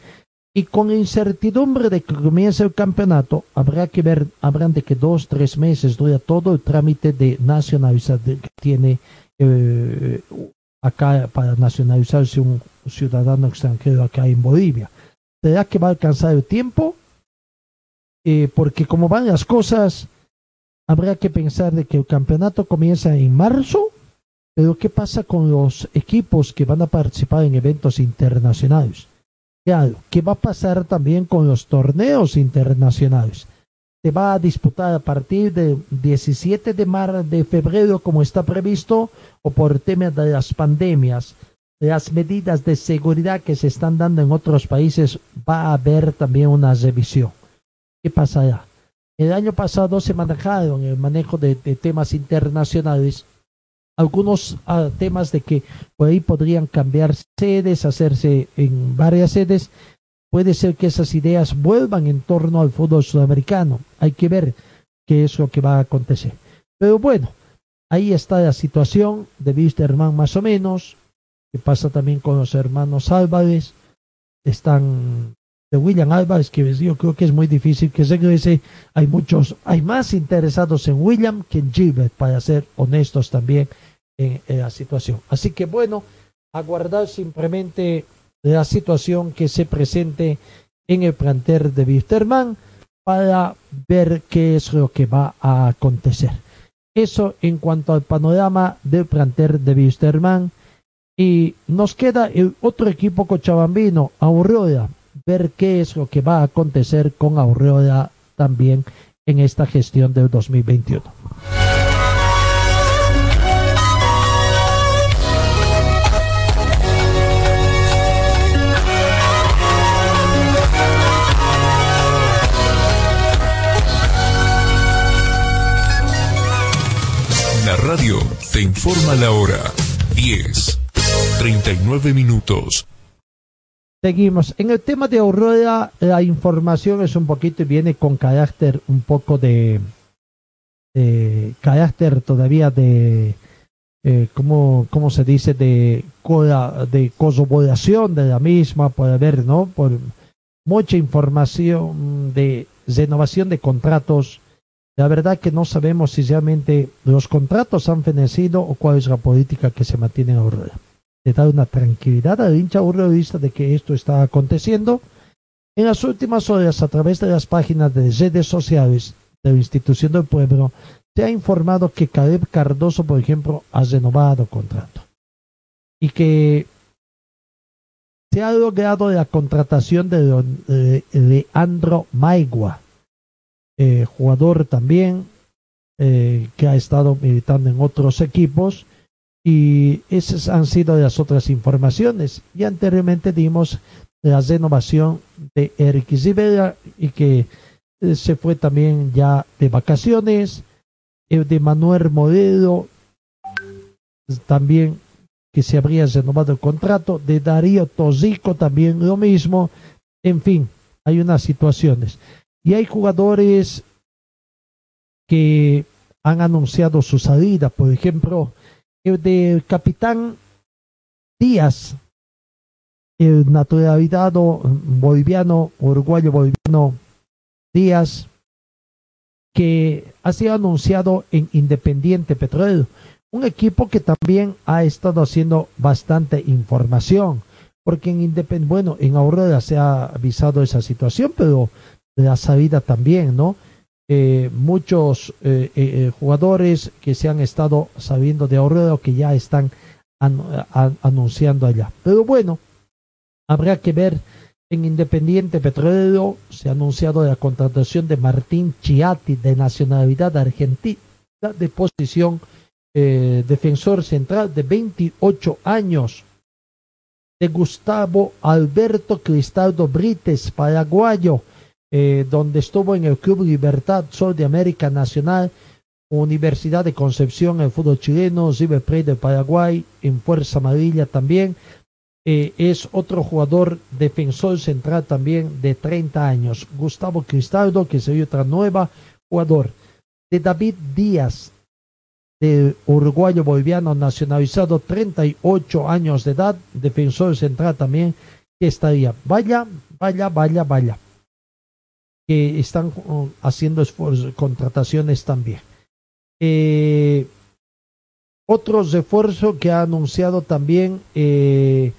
y con incertidumbre de que comience el campeonato, habrá que ver, habrán de que dos, tres meses dura todo el trámite de nacionalización que tiene eh, acá para nacionalizarse un ciudadano extranjero acá en Bolivia. ¿Será que va a alcanzar el tiempo? Eh, porque como van las cosas, habrá que pensar de que el campeonato comienza en marzo, pero ¿qué pasa con los equipos que van a participar en eventos internacionales? ¿Qué va a pasar también con los torneos internacionales? Se va a disputar a partir del 17 de, mar de febrero como está previsto o por tema de las pandemias las medidas de seguridad que se están dando en otros países, va a haber también una revisión. ¿Qué pasará? El año pasado se manejaron el manejo de, temas internacionales, algunos ah, temas de que por ahí podrían cambiar sedes, hacerse en varias sedes. Puede ser que esas ideas vuelvan en torno al fútbol sudamericano. Hay que ver qué es lo que va a acontecer. Pero bueno, ahí está la situación de Wisterman más o menos que pasa también con los hermanos Álvarez, están de William Álvarez, que yo creo que es muy difícil que se regrese. Hay muchos, hay más interesados en William que en Gilbert, para ser honestos también en, la situación. Así que bueno, aguardar simplemente la situación que se presente en el planter de Wisterman para ver qué es lo que va a acontecer. Eso en cuanto al panorama del planter de Wisterman. Y nos queda el otro equipo cochabambino, Aurora, ver qué es lo que va a acontecer con Aurora también en esta gestión del 2021. La radio te informa la hora 10 39 minutos. Seguimos. En el tema de Aurora, la información es un poquito y viene con carácter un poco de, carácter todavía de, eh, ¿cómo, se dice? De, de corroboración de la misma, puede haber, ¿no? Por mucha información de renovación de contratos. La verdad que no sabemos si realmente los contratos han fenecido o cuál es la política que se mantiene en Aurora de dar una tranquilidad al hincha vista de que esto está aconteciendo. En las últimas horas, a través de las páginas de redes sociales de la institución del pueblo, se ha informado que Caleb Cardoso, por ejemplo, ha renovado contrato y que se ha logrado la contratación de Leandro Maigua, eh, jugador también eh, que ha estado militando en otros equipos y esas han sido las otras informaciones. Y anteriormente dimos la renovación de Eric Rivera y que eh, se fue también ya de vacaciones. El de Manuel Modelo también que se habría renovado el contrato. De Darío Tosico también lo mismo. En fin, hay unas situaciones. Y hay jugadores que han anunciado su salida. Por ejemplo, del capitán Díaz, el naturalizado boliviano, uruguayo boliviano Díaz, que ha sido anunciado en Independiente Petrolero, un equipo que también ha estado haciendo bastante información, porque en Independiente, bueno, en Aurora se ha avisado esa situación, pero la salida también, ¿no? Eh, muchos eh, eh, jugadores que se han estado sabiendo de ahorro que ya están anunciando allá. Pero bueno, habrá que ver en Independiente Petrolero se ha anunciado la contratación de Martín Chiati de nacionalidad argentina de posición defensor central de 28 años de Gustavo Alberto Cristaldo Brites, paraguayo, eh, donde estuvo en el Club Libertad Sol de América Nacional, Universidad de Concepción, el fútbol chileno, River Plate de Paraguay, en Fuerza Amarilla también. Eh, es otro jugador defensor central también de 30 años. Gustavo Cristaldo, que sería otra nueva jugador. De David Díaz, de uruguayo boliviano nacionalizado, 38 años de edad, defensor central también, que estaría. Vaya, vaya, vaya, vaya están uh, haciendo esfuerzos, contrataciones también. Eh, otro refuerzo que ha anunciado también eh,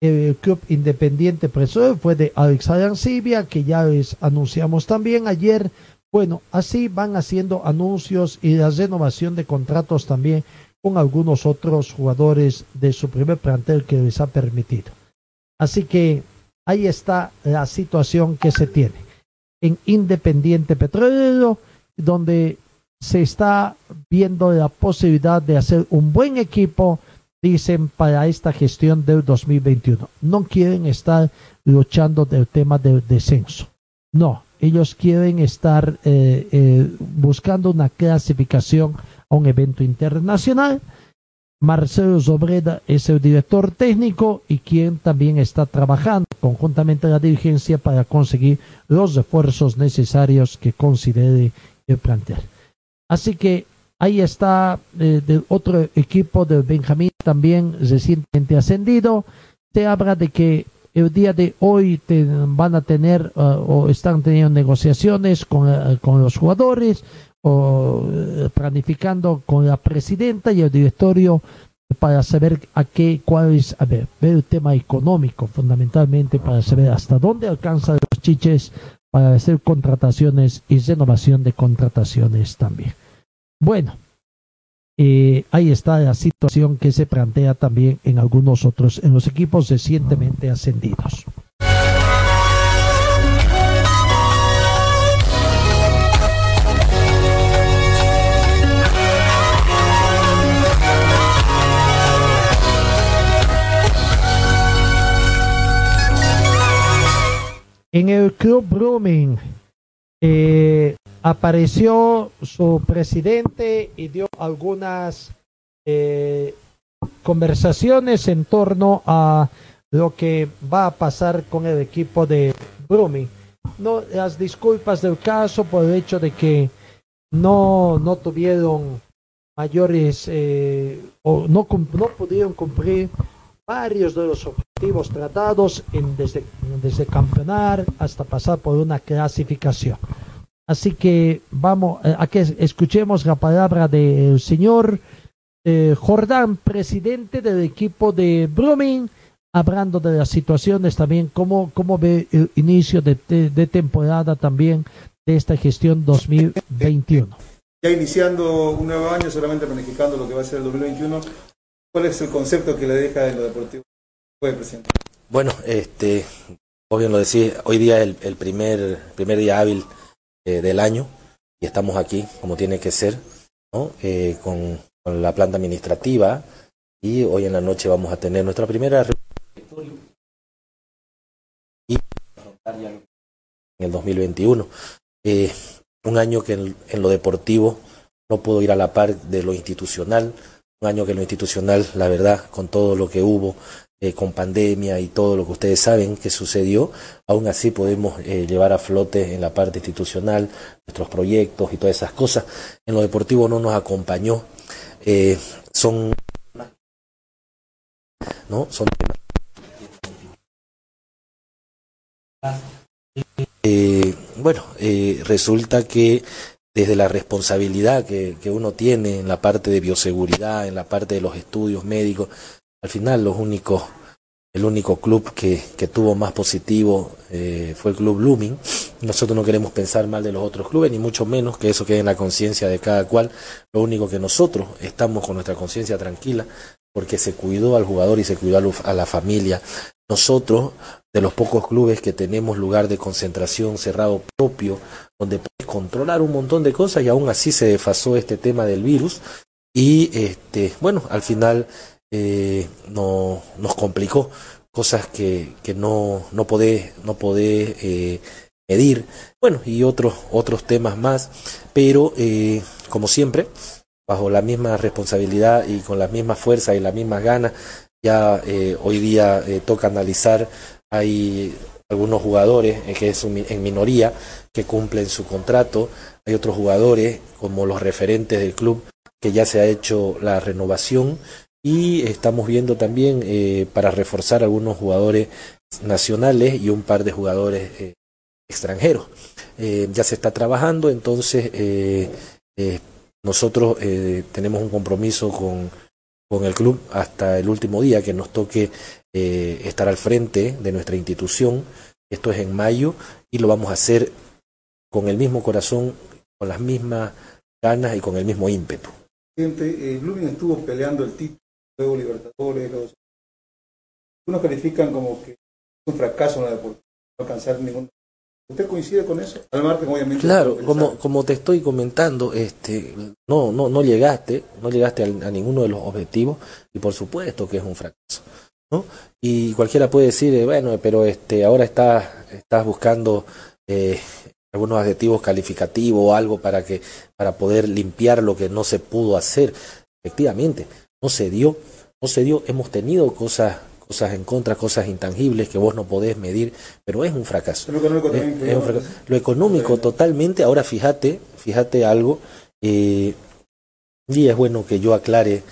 el Club Independiente Preso fue de Alex Arancibia, que ya les anunciamos también ayer. Bueno, así van haciendo anuncios y la renovación de contratos también con algunos otros jugadores de su primer plantel que les ha permitido. Así que ahí está la situación que se tiene en Independiente Petrolero, donde se está viendo la posibilidad de hacer un buen equipo, dicen para esta gestión del 2021. No quieren estar luchando del tema del descenso. No, ellos quieren estar eh, eh, buscando una clasificación a un evento internacional. Marcelo Zobreda es el director técnico y quien también está trabajando conjuntamente la dirigencia para conseguir los esfuerzos necesarios que considere el plantel. Así que ahí está eh, otro equipo del Benjamín también recientemente ascendido. Se habla de que el día de hoy van a tener uh, o están teniendo negociaciones con, uh, con los jugadores o uh, planificando con la presidenta y el directorio para saber a qué, cuál es, a ver, ver el tema económico fundamentalmente para saber hasta dónde alcanzan los chiches para hacer contrataciones y renovación de contrataciones también. Bueno, eh, ahí está la situación que se plantea también en algunos otros, en los equipos recientemente ascendidos. En el Club Brumming, eh, apareció su presidente y dio algunas eh, conversaciones en torno a lo que va a pasar con el equipo de Brumi. No, las disculpas del caso por el hecho de que no, no tuvieron mayores eh, o no, no pudieron cumplir varios de los objetivos tratados en, desde, desde campeonar hasta pasar por una clasificación. Así que vamos eh, a que escuchemos la palabra del señor eh, Jordán, presidente del equipo de Brumming, hablando de las situaciones también, cómo, cómo ve el inicio de, de, temporada también de esta gestión 2021. Ya iniciando un nuevo año, solamente planificando lo que va a ser el 2021, ¿cuál es el concepto que le deja en lo deportivo? Puede presidente. Bueno, este, obvio lo decía, hoy día el, el primer, primer día hábil eh, del año y estamos aquí como tiene que ser, ¿no? Eh, con, con, la planta administrativa y hoy en la noche vamos a tener nuestra primera y en el 2021. Eh, un año que en, en, lo deportivo no puedo ir a la par de lo institucional, un año que lo institucional, la verdad, con todo lo que hubo, eh, con pandemia y todo lo que ustedes saben que sucedió, aún así podemos eh, llevar a flote en la parte institucional nuestros proyectos y todas esas cosas. En lo deportivo no nos acompañó. Eh, son ¿no? Son bueno, resulta que desde la responsabilidad que, uno tiene en la parte de bioseguridad, en la parte de los estudios médicos, al final los únicos, el único club que, que tuvo más positivo eh, fue el club Blooming. Nosotros no queremos pensar mal de los otros clubes, ni mucho menos que eso quede en la conciencia de cada cual. Lo único que nosotros estamos con nuestra conciencia tranquila, porque se cuidó al jugador y se cuidó a la familia. Nosotros, de los pocos clubes que tenemos lugar de concentración cerrado propio, donde puedes controlar un montón de cosas y aún así se desfasó este tema del virus. Y este, bueno, al final eh, no, nos complicó cosas que, que no, no podés, no eh, medir, bueno, y otros, otros temas más, pero eh, como siempre, bajo la misma responsabilidad y con la misma fuerza y las mismas ganas, ya eh, hoy día eh, toca analizar, hay algunos jugadores que es en minoría que cumplen su contrato, hay otros jugadores como los referentes del club que ya se ha hecho la renovación y estamos viendo también eh, para reforzar algunos jugadores nacionales y un par de jugadores eh, extranjeros. Eh, ya se está trabajando, entonces eh, eh, nosotros tenemos un compromiso con, con, el club hasta el último día que nos toque estar al frente de nuestra institución. Esto es en mayo y lo vamos a hacer con el mismo corazón, con las mismas ganas y con el mismo ímpetu. Eh, Blooming estuvo peleando el título Juego Libertadores, los unos califican como que es un fracaso en la deportiva, no alcanzar ningún ¿Usted coincide con eso? Al margen, obviamente. Claro, como, como te estoy comentando, este, no, no, no llegaste, no llegaste a, a ninguno de los objetivos y por supuesto que es un fracaso. ¿no? Y cualquiera puede decir, eh, bueno, pero este, ahora estás, estás buscando eh, algunos adjetivos calificativos o algo para que, para poder limpiar lo que no se pudo hacer. Efectivamente, no se dio, no se dio, hemos tenido cosas cosas en contra, cosas intangibles que vos no podés medir, pero es un fracaso. Lo económico, también, es un fracaso. Lo económico totalmente, ahora fíjate, fíjate algo, eh, y es bueno que yo aclare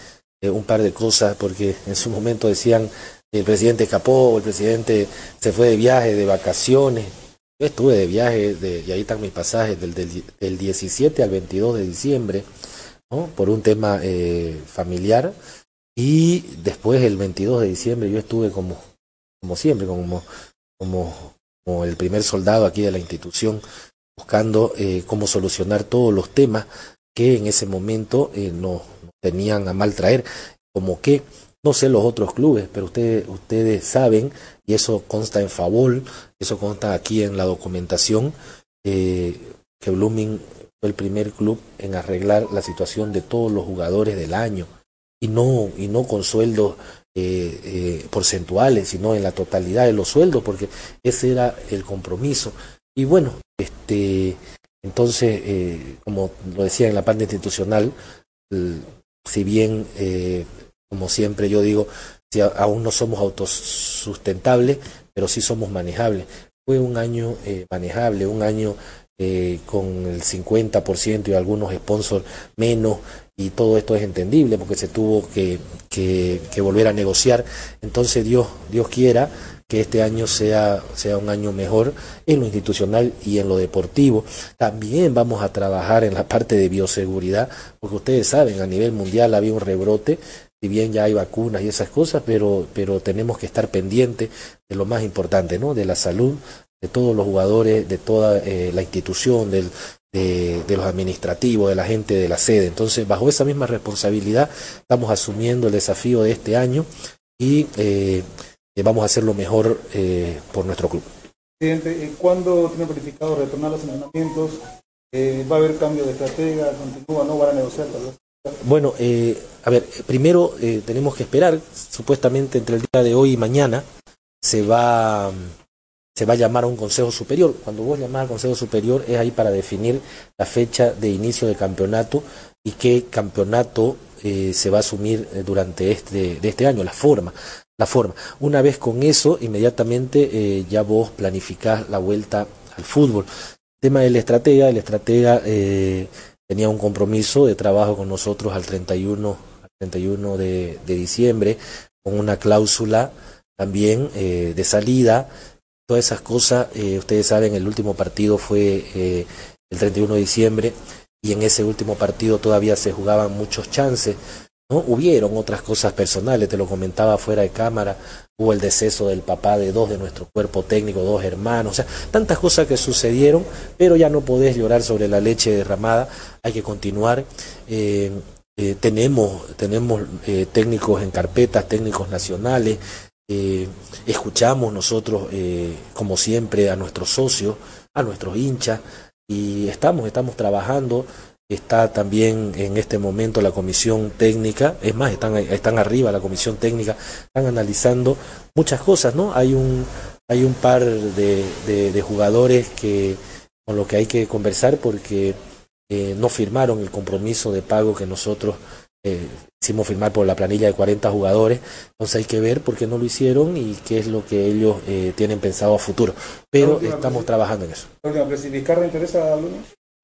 eh, un par de cosas, porque en su momento decían el presidente escapó, el presidente se fue de viaje, de vacaciones. Yo estuve de viaje, de, y ahí están mis pasajes, del, del, del 17 al 22 de diciembre, por un tema eh, familiar. Y después, el 22 de diciembre, yo estuve como, como siempre, como, como, como el primer soldado aquí de la institución, buscando eh, cómo solucionar todos los temas que en ese momento eh, nos nos tenían a mal traer, como que, no sé los otros clubes, pero ustedes, ustedes saben, y eso consta en favor, eso consta aquí en la documentación, eh, que Blooming fue el primer club en arreglar la situación de todos los jugadores del año, y no, y no con sueldos eh, eh, porcentuales, sino en la totalidad de los sueldos, porque ese era el compromiso. Y bueno, este, entonces, eh, como lo decía en la parte institucional, si bien, eh, como siempre yo digo, si aún no somos autosustentables, pero sí somos manejables. Fue un año manejable, un año eh, con el 50% y algunos sponsors menos, y todo esto es entendible porque se tuvo que, que, que volver a negociar. Entonces Dios, Dios quiera que este año sea, sea un año mejor en lo institucional y en lo deportivo. También vamos a trabajar en la parte de bioseguridad, porque ustedes saben, a nivel mundial había un rebrote, si bien ya hay vacunas y esas cosas, pero, pero tenemos que estar pendientes de lo más importante, ¿no? De la salud de todos los jugadores, de toda eh, la institución, del, de, de los administrativos, de la gente de la sede. Entonces, bajo esa misma responsabilidad, estamos asumiendo el desafío de este año y eh, eh, vamos a hacer lo mejor eh, por nuestro club. Presidente, eh, ¿cuándo tiene planificado retornar los entrenamientos? ¿Va a haber cambio de estratega? ¿Continúa? ¿No van a negociar? Tal vez? Bueno, eh, a ver, primero eh, tenemos que esperar, supuestamente entre el día de hoy y mañana se va, se va a llamar a un consejo superior. Cuando vos llamás al consejo superior es ahí para definir la fecha de inicio de campeonato y qué campeonato eh, se va a asumir eh, durante este, de este año, la forma. La forma. Una vez con eso, inmediatamente eh, ya vos planificás la vuelta al fútbol. tema del estratega, el estratega eh, tenía un compromiso de trabajo con nosotros al 31, al 31 de, de diciembre, con una cláusula también de salida. Todas esas cosas, eh, ustedes saben, el último partido fue eh, el 31 de diciembre y en ese último partido todavía se jugaban muchos chances. ¿no? Hubieron otras cosas personales, te lo comentaba fuera de cámara, hubo el deceso del papá de dos de nuestro cuerpo técnico, dos hermanos, o sea, tantas cosas que sucedieron, pero ya no podés llorar sobre la leche derramada, hay que continuar. Eh, tenemos tenemos técnicos en carpetas, técnicos nacionales, eh, escuchamos nosotros, eh, como siempre, a nuestros socios, a nuestros hinchas, y estamos, estamos trabajando. Está también en este momento la comisión técnica, es más, están, están arriba la comisión técnica, están analizando muchas cosas, ¿no? Hay un, hay un par de, de, jugadores que con lo que hay que conversar porque eh, no firmaron el compromiso de pago que nosotros eh, hicimos firmar por la planilla de 40 jugadores, entonces hay que ver por qué no lo hicieron y qué es lo que ellos eh, tienen pensado a futuro. Pero estamos trabajando en eso. Pero si Vizcarra interesa a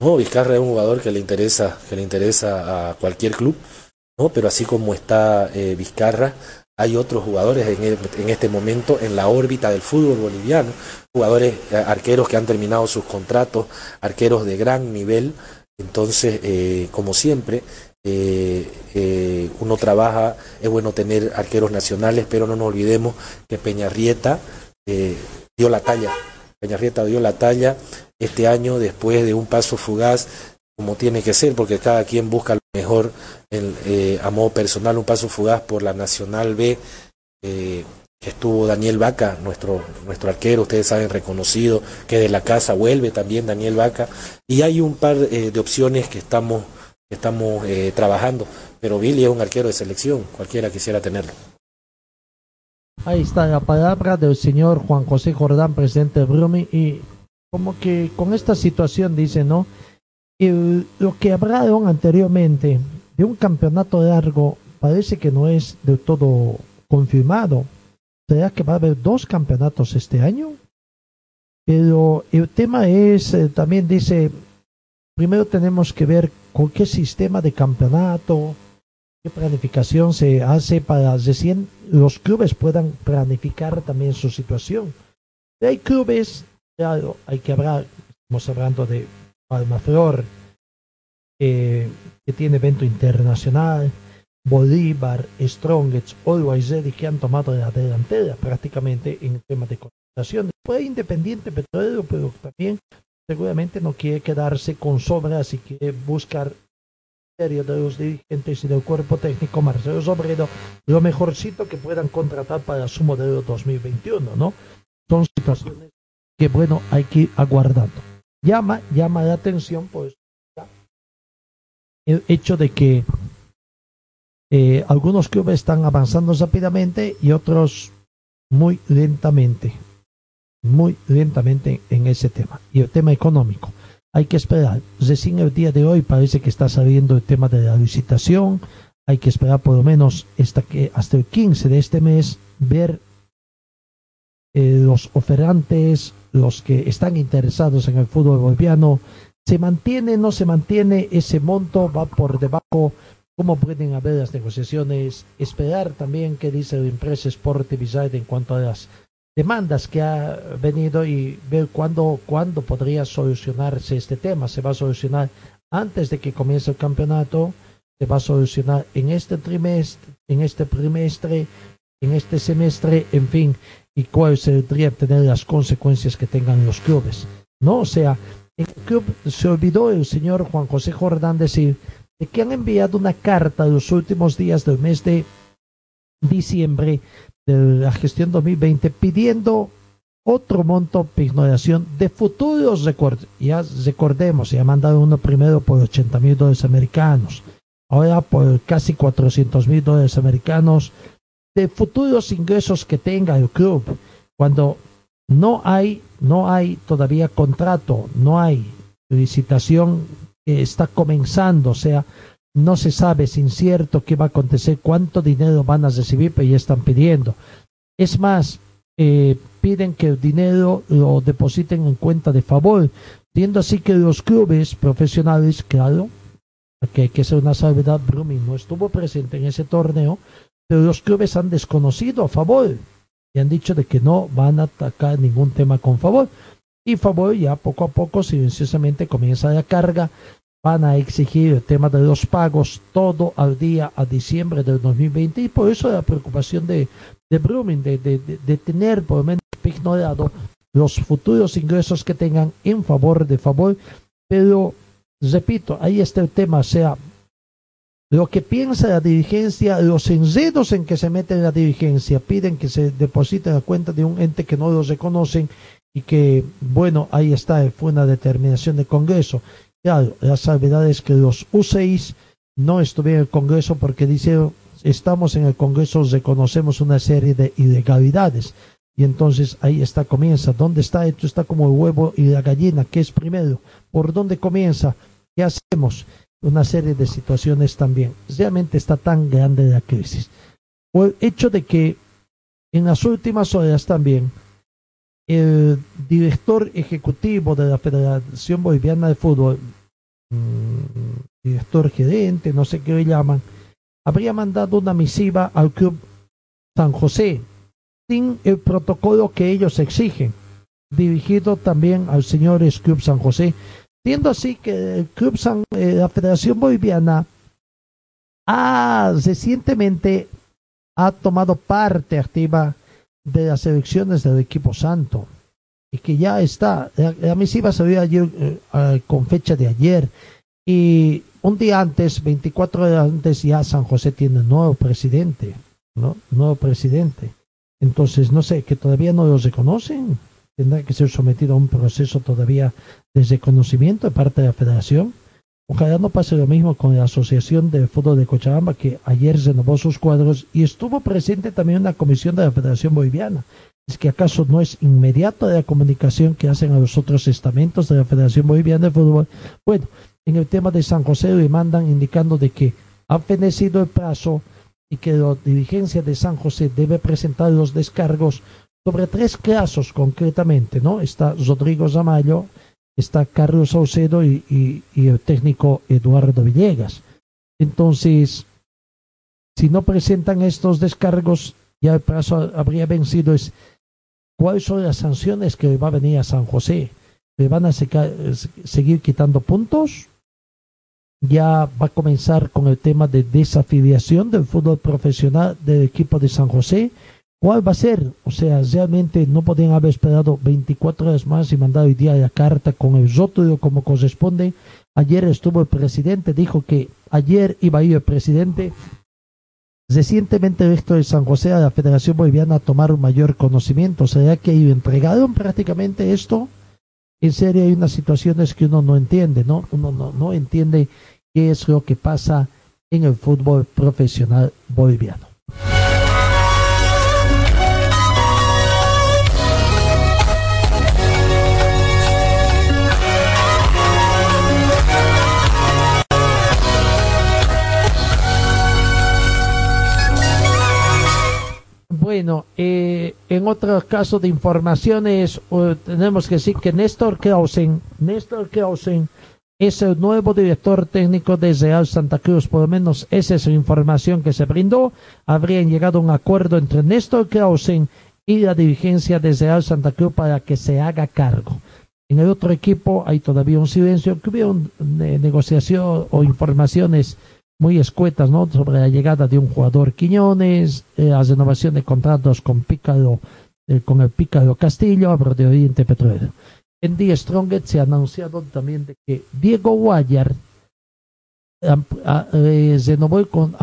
No, Vizcarra es un jugador que le interesa, que le interesa a cualquier club, ¿no? Pero así como está eh, Vizcarra, hay otros jugadores en, el- en este momento en la órbita del fútbol boliviano, jugadores eh, arqueros que han terminado sus contratos, arqueros de gran nivel. Entonces, eh, como siempre, eh, eh, uno trabaja, es bueno tener arqueros nacionales, pero no nos olvidemos que Peñarrieta eh, dio la talla. Peñarrieta dio la talla este año después de un paso fugaz como tiene que ser, porque cada quien busca lo mejor en, a modo personal, un paso fugaz por la Nacional B, que estuvo Daniel Vaca, nuestro, nuestro arquero, ustedes saben, reconocido, que de la casa vuelve también Daniel Vaca, y hay un par de opciones que estamos, estamos eh, trabajando, pero Billy es un arquero de selección, cualquiera quisiera tenerlo. Ahí está la palabra del señor Juan José Jordán, presidente de Brumi, y como que con esta situación dice, ¿no? El- lo que hablaron anteriormente de un campeonato largo parece que no es del todo confirmado. ¿Será que va a haber dos campeonatos este año? Pero el tema es, eh, también dice, primero tenemos que ver con qué sistema de campeonato, qué planificación se hace para recién los clubes puedan planificar también su situación. Hay clubes, claro, hay que hablar, estamos hablando de Palmaflor, eh, que tiene evento internacional, Bolívar, Strongets, Always Ready, que han tomado la delantera prácticamente en el tema de contratación. Después Independiente Petrolero, pero también seguramente no quiere quedarse con sobras y quiere buscar de los dirigentes y del cuerpo técnico Marcelo Sobredo lo mejorcito que puedan contratar para su modelo 2021, ¿no? Son situaciones que, bueno, hay que ir aguardando. Llama, llama la atención, pues, el hecho de que eh, algunos clubes están avanzando rápidamente y otros muy lentamente, muy lentamente en ese tema. Y el tema económico hay que esperar. Recién el día de hoy parece que está saliendo el tema de la licitación. Hay que esperar por lo menos hasta, que, hasta el 15 de este mes ver eh, los oferantes, los que están interesados en el fútbol boliviano. ¿Se mantiene, no se mantiene ese monto? ¿Va por debajo? ¿Cómo pueden haber las negociaciones? Esperar también qué dice la empresa Sport en cuanto a las demandas que ha venido y ver cuándo, cuándo podría solucionarse este tema. ¿Se va a solucionar antes de que comience el campeonato? ¿Se va a solucionar en este trimestre, en este trimestre, en este semestre, en fin? ¿Y cuáles serían tener las consecuencias que tengan los clubes? ¿No? O sea, en el club se olvidó el señor Juan José Jordán decir de que han enviado una carta los últimos días del mes de diciembre de la gestión 2020 pidiendo otro monto de ignoración de futuros recortes. Ya recordemos, ya mandaron uno primero por 80 mil dólares americanos, ahora por casi 400 mil dólares americanos de futuros ingresos que tenga el club. Cuando no hay, no hay todavía contrato, no hay licitación que está comenzando, o sea, no se sabe, es incierto qué va a acontecer, cuánto dinero van a recibir, pero ya están pidiendo. Es más, eh, piden que el dinero lo depositen en cuenta de favor, siendo así que los clubes profesionales, claro, que hay que ser una salvedad, Brumming no estuvo presente en ese torneo, pero los clubes han desconocido a favor y han dicho de que no van a atacar ningún tema con favor. Y favor ya poco a poco, silenciosamente comienza la carga van a exigir el tema de los pagos todo al día a diciembre del 2020 y por eso la preocupación de, de Brumming de, de, de, tener por lo menos ignorado los futuros ingresos que tengan en favor de favor pero repito ahí está el tema o sea lo que piensa la dirigencia, los enredos en que se mete la dirigencia, piden que se deposite la cuenta de un ente que no los reconocen y que, bueno, ahí está, fue una determinación del Congreso. Claro, la salvedad es que los U6 no estuvieron en el Congreso porque dijeron, estamos en el Congreso, reconocemos una serie de ilegalidades. Y entonces ahí está, comienza. ¿Dónde está? Esto está como el huevo y la gallina. ¿Qué es primero? ¿Por dónde comienza? ¿Qué hacemos? Una serie de situaciones también. Realmente está tan grande la crisis. O el hecho de que en las últimas horas también el director ejecutivo de la Federación Boliviana de Fútbol, mmm, director gerente, no sé qué le llaman, habría mandado una misiva al Club San José sin el protocolo que ellos exigen, dirigido también al señor Club San José, siendo así que el Club San, eh, la Federación Boliviana ha recientemente ha tomado parte activa de las elecciones del equipo santo y que ya está, la, misiva salió ayer eh, con fecha de ayer y un día antes, 24 horas antes ya San José tiene nuevo presidente, ¿no? Nuevo presidente. Entonces, no sé, que todavía no los reconocen. Tendrá que ser sometido a un proceso todavía de reconocimiento de parte de la federación. Ojalá no pase lo mismo con la Asociación de Fútbol de Cochabamba, que ayer renovó sus cuadros y estuvo presente también una comisión de la Federación Boliviana. ¿Es que acaso no es inmediata la comunicación que hacen a los otros estamentos de la Federación Boliviana de Fútbol? Bueno, en el tema de San José le mandan indicando de que ha fenecido el plazo y que la dirigencia de San José debe presentar los descargos sobre tres casos concretamente, ¿no? Está Rodrigo Zamayo, está Carlos Saucedo y, el técnico Eduardo Villegas. Entonces, si no presentan estos descargos, ya el plazo habría vencido. Es, ¿Cuáles son las sanciones que va a venir a San José? ¿Le van a seguir quitando puntos? Ya va a comenzar con el tema de desafiliación del fútbol profesional del equipo de San José ¿Cuál va a ser? O sea, realmente no podían haber esperado 24 horas más y mandado hoy día la carta con el rótulo como corresponde. Ayer estuvo el presidente, dijo que ayer iba a ir el presidente. Recientemente el de San José a la Federación Boliviana a tomar un mayor conocimiento. ¿Será que entregaron prácticamente esto? En serio hay unas situaciones que uno no entiende, ¿no? Uno no, no entiende qué es lo que pasa en el fútbol profesional boliviano. Bueno, eh, en otro caso de informaciones, tenemos que decir que Néstor Clausen, Néstor Clausen es el nuevo director técnico de Real Santa Cruz, por lo menos esa es la información que se brindó. Habrían llegado a un acuerdo entre Néstor Clausen y la dirigencia de Real Santa Cruz para que se haga cargo. En el otro equipo hay todavía un silencio, que hubo eh, negociación o informaciones muy escuetas, ¿no? Sobre la llegada de un jugador Quiñones, eh, la renovación de contratos con Pícaro, eh, con el Pícaro Castillo, Abro de Oriente Petrolero. En The Strongest se ha anunciado también de que Diego Guayar eh, renovó con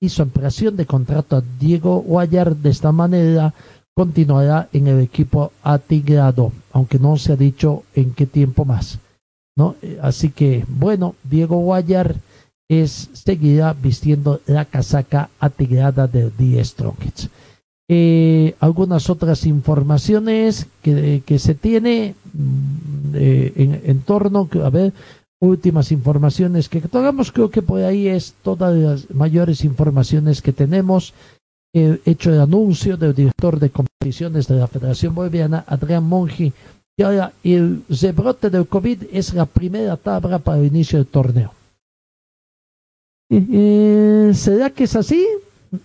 hizo ampliación de contrato a Diego Guayar de esta manera continuará en el equipo atigrado, aunque no se ha dicho en qué tiempo más. ¿no? Así que, bueno, Diego Guayar es seguida vistiendo la casaca atigrada de The Strongest. Eh, algunas otras informaciones que, se tiene mm, eh, en, torno, a ver, últimas informaciones que tengamos, creo que por ahí es todas las mayores informaciones que tenemos. He hecho el anuncio del director de competiciones de la Federación Boliviana, Adrián Mongi, que ahora el rebrote del COVID es la primera tabla para el inicio del torneo. ¿Será que es así?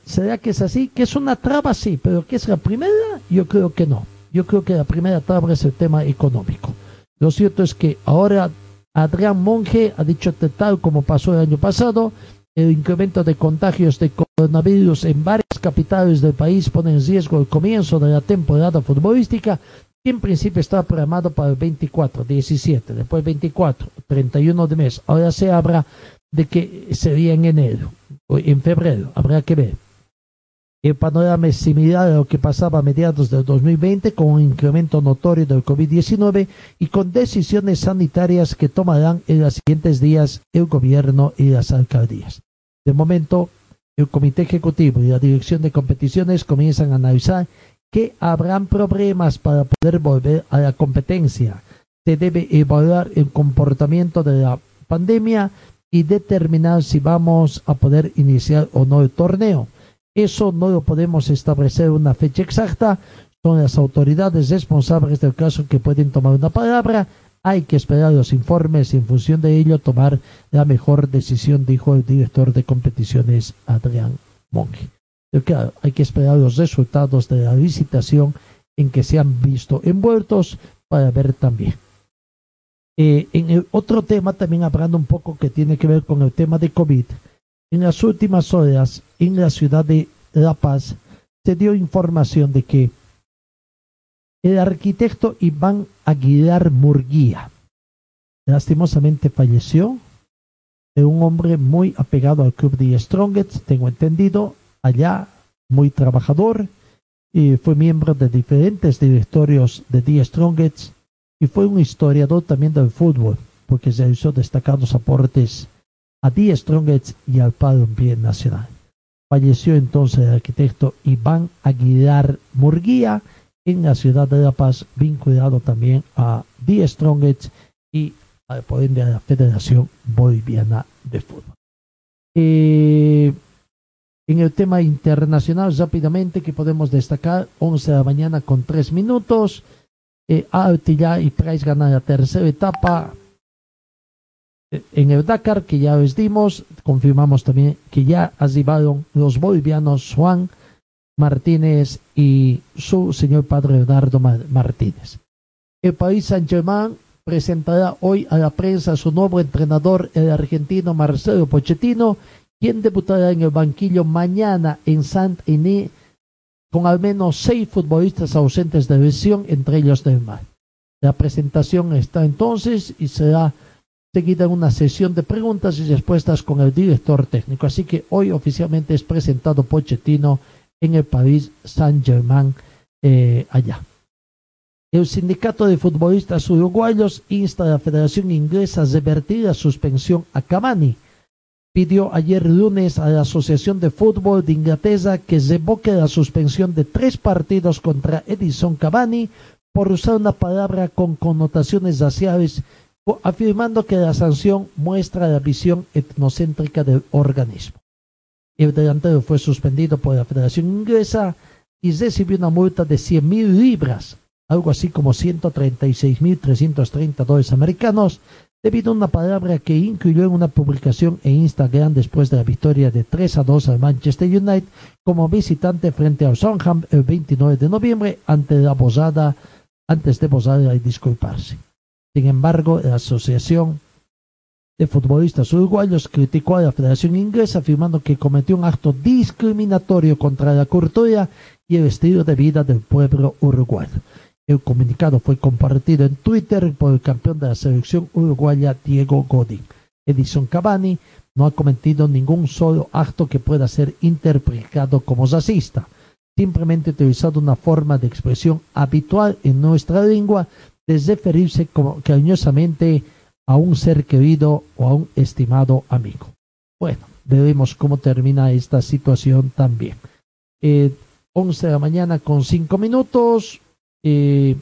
¿Será que es así? ¿Que es una traba? Sí, pero ¿que es la primera? Yo creo que no. Yo creo que la primera traba es el tema económico. Lo cierto es que ahora Adrián Monge ha dicho que tal como pasó el año pasado, el incremento de contagios de coronavirus en varias capitales del país pone en riesgo el comienzo de la temporada futbolística, que en principio estaba programado para el 24, 17, después 24, 31 de mes. Ahora se abra de que sería en enero o en febrero, habrá que ver. El panorama es similar a lo que pasaba a mediados del 2020 con un incremento notorio del COVID-19 y con decisiones sanitarias que tomarán en los siguientes días el gobierno y las alcaldías. De momento, el Comité Ejecutivo y la Dirección de Competiciones comienzan a analizar que habrán problemas para poder volver a la competencia. Se debe evaluar el comportamiento de la pandemia y determinar si vamos a poder iniciar o no el torneo. Eso no lo podemos establecer una fecha exacta, son las autoridades responsables del caso que pueden tomar una palabra, hay que esperar los informes y en función de ello tomar la mejor decisión, dijo el director de competiciones Adrián Monge. Pero claro, hay que esperar los resultados de la licitación en que se han visto envueltos para ver también. Eh, en el otro tema, también hablando un poco que tiene que ver con el tema de COVID, en las últimas horas en la ciudad de La Paz se dio información de que el arquitecto Iván Aguilar Murguía lastimosamente falleció. de un hombre muy apegado al club de Strongest, tengo entendido, allá, muy trabajador. y fue miembro de diferentes directorios de The Strongest y fue un historiador también del fútbol, porque realizó destacados aportes a The Strongest y al balompié nacional. Falleció entonces el arquitecto Iván Aguilar Murguía en la ciudad de La Paz, vinculado también a The Strongest y por ende a la Federación Boliviana de Fútbol. Eh, en el tema internacional, rápidamente, que podemos destacar, 11 de la mañana con 3 minutos. Eh, Altilla y Price ganan la tercera etapa eh, en el Dakar, que ya les dimos. Confirmamos también que ya arribaron los bolivianos Juan Martínez y su señor padre Leonardo Martínez. El país Saint-Germain presentará hoy a la prensa su nuevo entrenador, el argentino Marcelo Pochettino, quien debutará en el banquillo mañana en Saint-Denis con al menos seis futbolistas ausentes de lesión, entre ellos Neymar. La presentación está entonces y será seguida en una sesión de preguntas y respuestas con el director técnico. Así que hoy oficialmente es presentado Pochettino en el París Saint-Germain eh, allá. El sindicato de futbolistas uruguayos insta a la Federación Inglesa a revertir la suspensión a Cavani pidió ayer lunes a la Asociación de Fútbol de Inglaterra que revoque la suspensión de tres partidos contra Edison Cavani por usar una palabra con connotaciones raciales, afirmando que la sanción muestra la visión etnocéntrica del organismo. El delantero fue suspendido por la Federación Inglesa y recibió una multa de 100 mil libras, algo así como 136 mil 330 dólares americanos, debido a una palabra que incluyó en una publicación en Instagram después de la victoria de 3 a 2 al Manchester United como visitante frente al Southampton el 29 de noviembre ante la bozada, antes de bozar y disculparse. Sin embargo, la Asociación de Futbolistas Uruguayos criticó a la Federación Inglesa afirmando que cometió un acto discriminatorio contra la cultura y el estilo de vida del pueblo uruguayo. El comunicado fue compartido en Twitter por el campeón de la selección uruguaya Diego Godín. Edison Cavani no ha cometido ningún solo acto que pueda ser interpretado como racista. Simplemente ha una forma de expresión habitual en nuestra lengua de referirse como cariñosamente a un ser querido o a un estimado amigo. Bueno, veremos cómo termina esta situación también. Eh, 11 de la mañana con 5 minutos. Eh,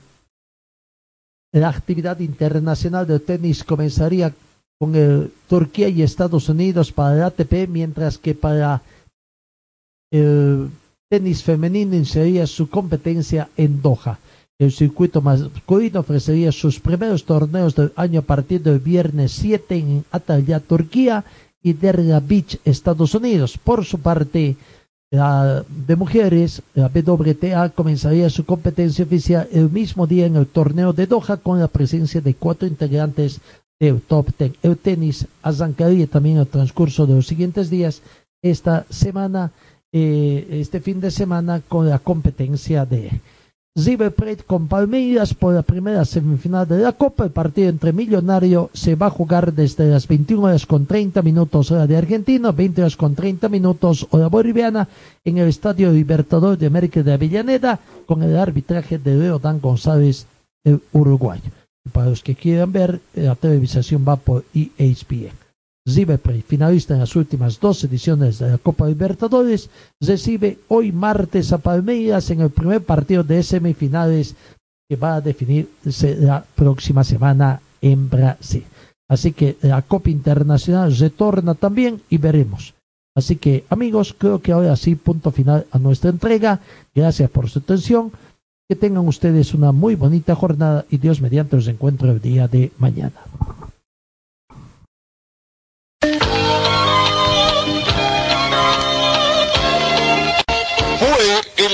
la actividad internacional de tenis comenzaría con Turquía y Estados Unidos para el ATP, mientras que para el tenis femenino iniciaría su competencia en Doha. El circuito masculino ofrecería sus primeros torneos del año a partir del viernes 7 en Antalya, Turquía y Derga Beach, Estados Unidos. Por su parte, de mujeres, la WTA comenzaría su competencia oficial el mismo día en el torneo de Doha con la presencia de cuatro integrantes del top ten. El tenis arrancaría también el transcurso de los siguientes días esta semana, eh, este fin de semana con la competencia de River con Palmeiras por la primera semifinal de la Copa. El partido entre Millonario se va a jugar desde las 21 horas con 30 minutos hora de Argentina, 20 horas con 30 minutos hora boliviana en el Estadio Libertador de América de Avellaneda con el arbitraje de Leodán González, el uruguayo. para los que quieran ver, la televisación va por ESPN. River finalista en las últimas dos ediciones de la Copa Libertadores, recibe hoy martes a Palmeiras en el primer partido de semifinales que va a definirse la próxima semana en Brasil. Así que la Copa Internacional retorna también y veremos. Así que amigos, creo que ahora sí, punto final a nuestra entrega. Gracias por su atención. Que tengan ustedes una muy bonita jornada y Dios mediante los encuentro el día de mañana.